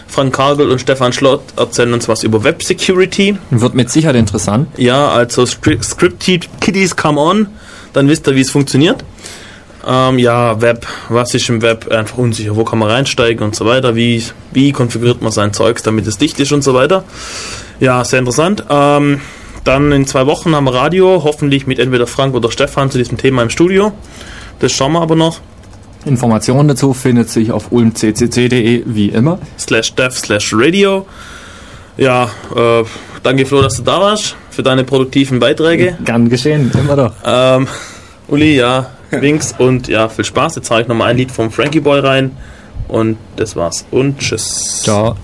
[SPEAKER 1] Frank Kargel und Stefan Schlott erzählen uns was über Web Security.
[SPEAKER 2] Wird mit Sicherheit interessant.
[SPEAKER 1] Ja, also Script Kiddies come on, dann wisst ihr, wie es funktioniert. Ähm, ja, Web, was ist im Web einfach unsicher, wo kann man reinsteigen und so weiter, wie, wie konfiguriert man sein Zeugs, damit es dicht ist und so weiter. Ja, sehr interessant. Ähm, dann in zwei Wochen haben wir Radio, hoffentlich mit entweder Frank oder Stefan zu diesem Thema im Studio. Das schauen wir aber noch.
[SPEAKER 2] Informationen dazu findet sich auf ulmccc.de wie immer.
[SPEAKER 1] Slash dev slash radio. Ja, äh, danke Flo, dass du da warst, für deine produktiven Beiträge.
[SPEAKER 2] Gern geschehen, immer doch.
[SPEAKER 1] Ähm, Uli, ja, Winks und ja, viel Spaß. Jetzt zeige ich nochmal ein Lied vom Frankie Boy rein. Und das war's. Und tschüss.
[SPEAKER 2] Ciao.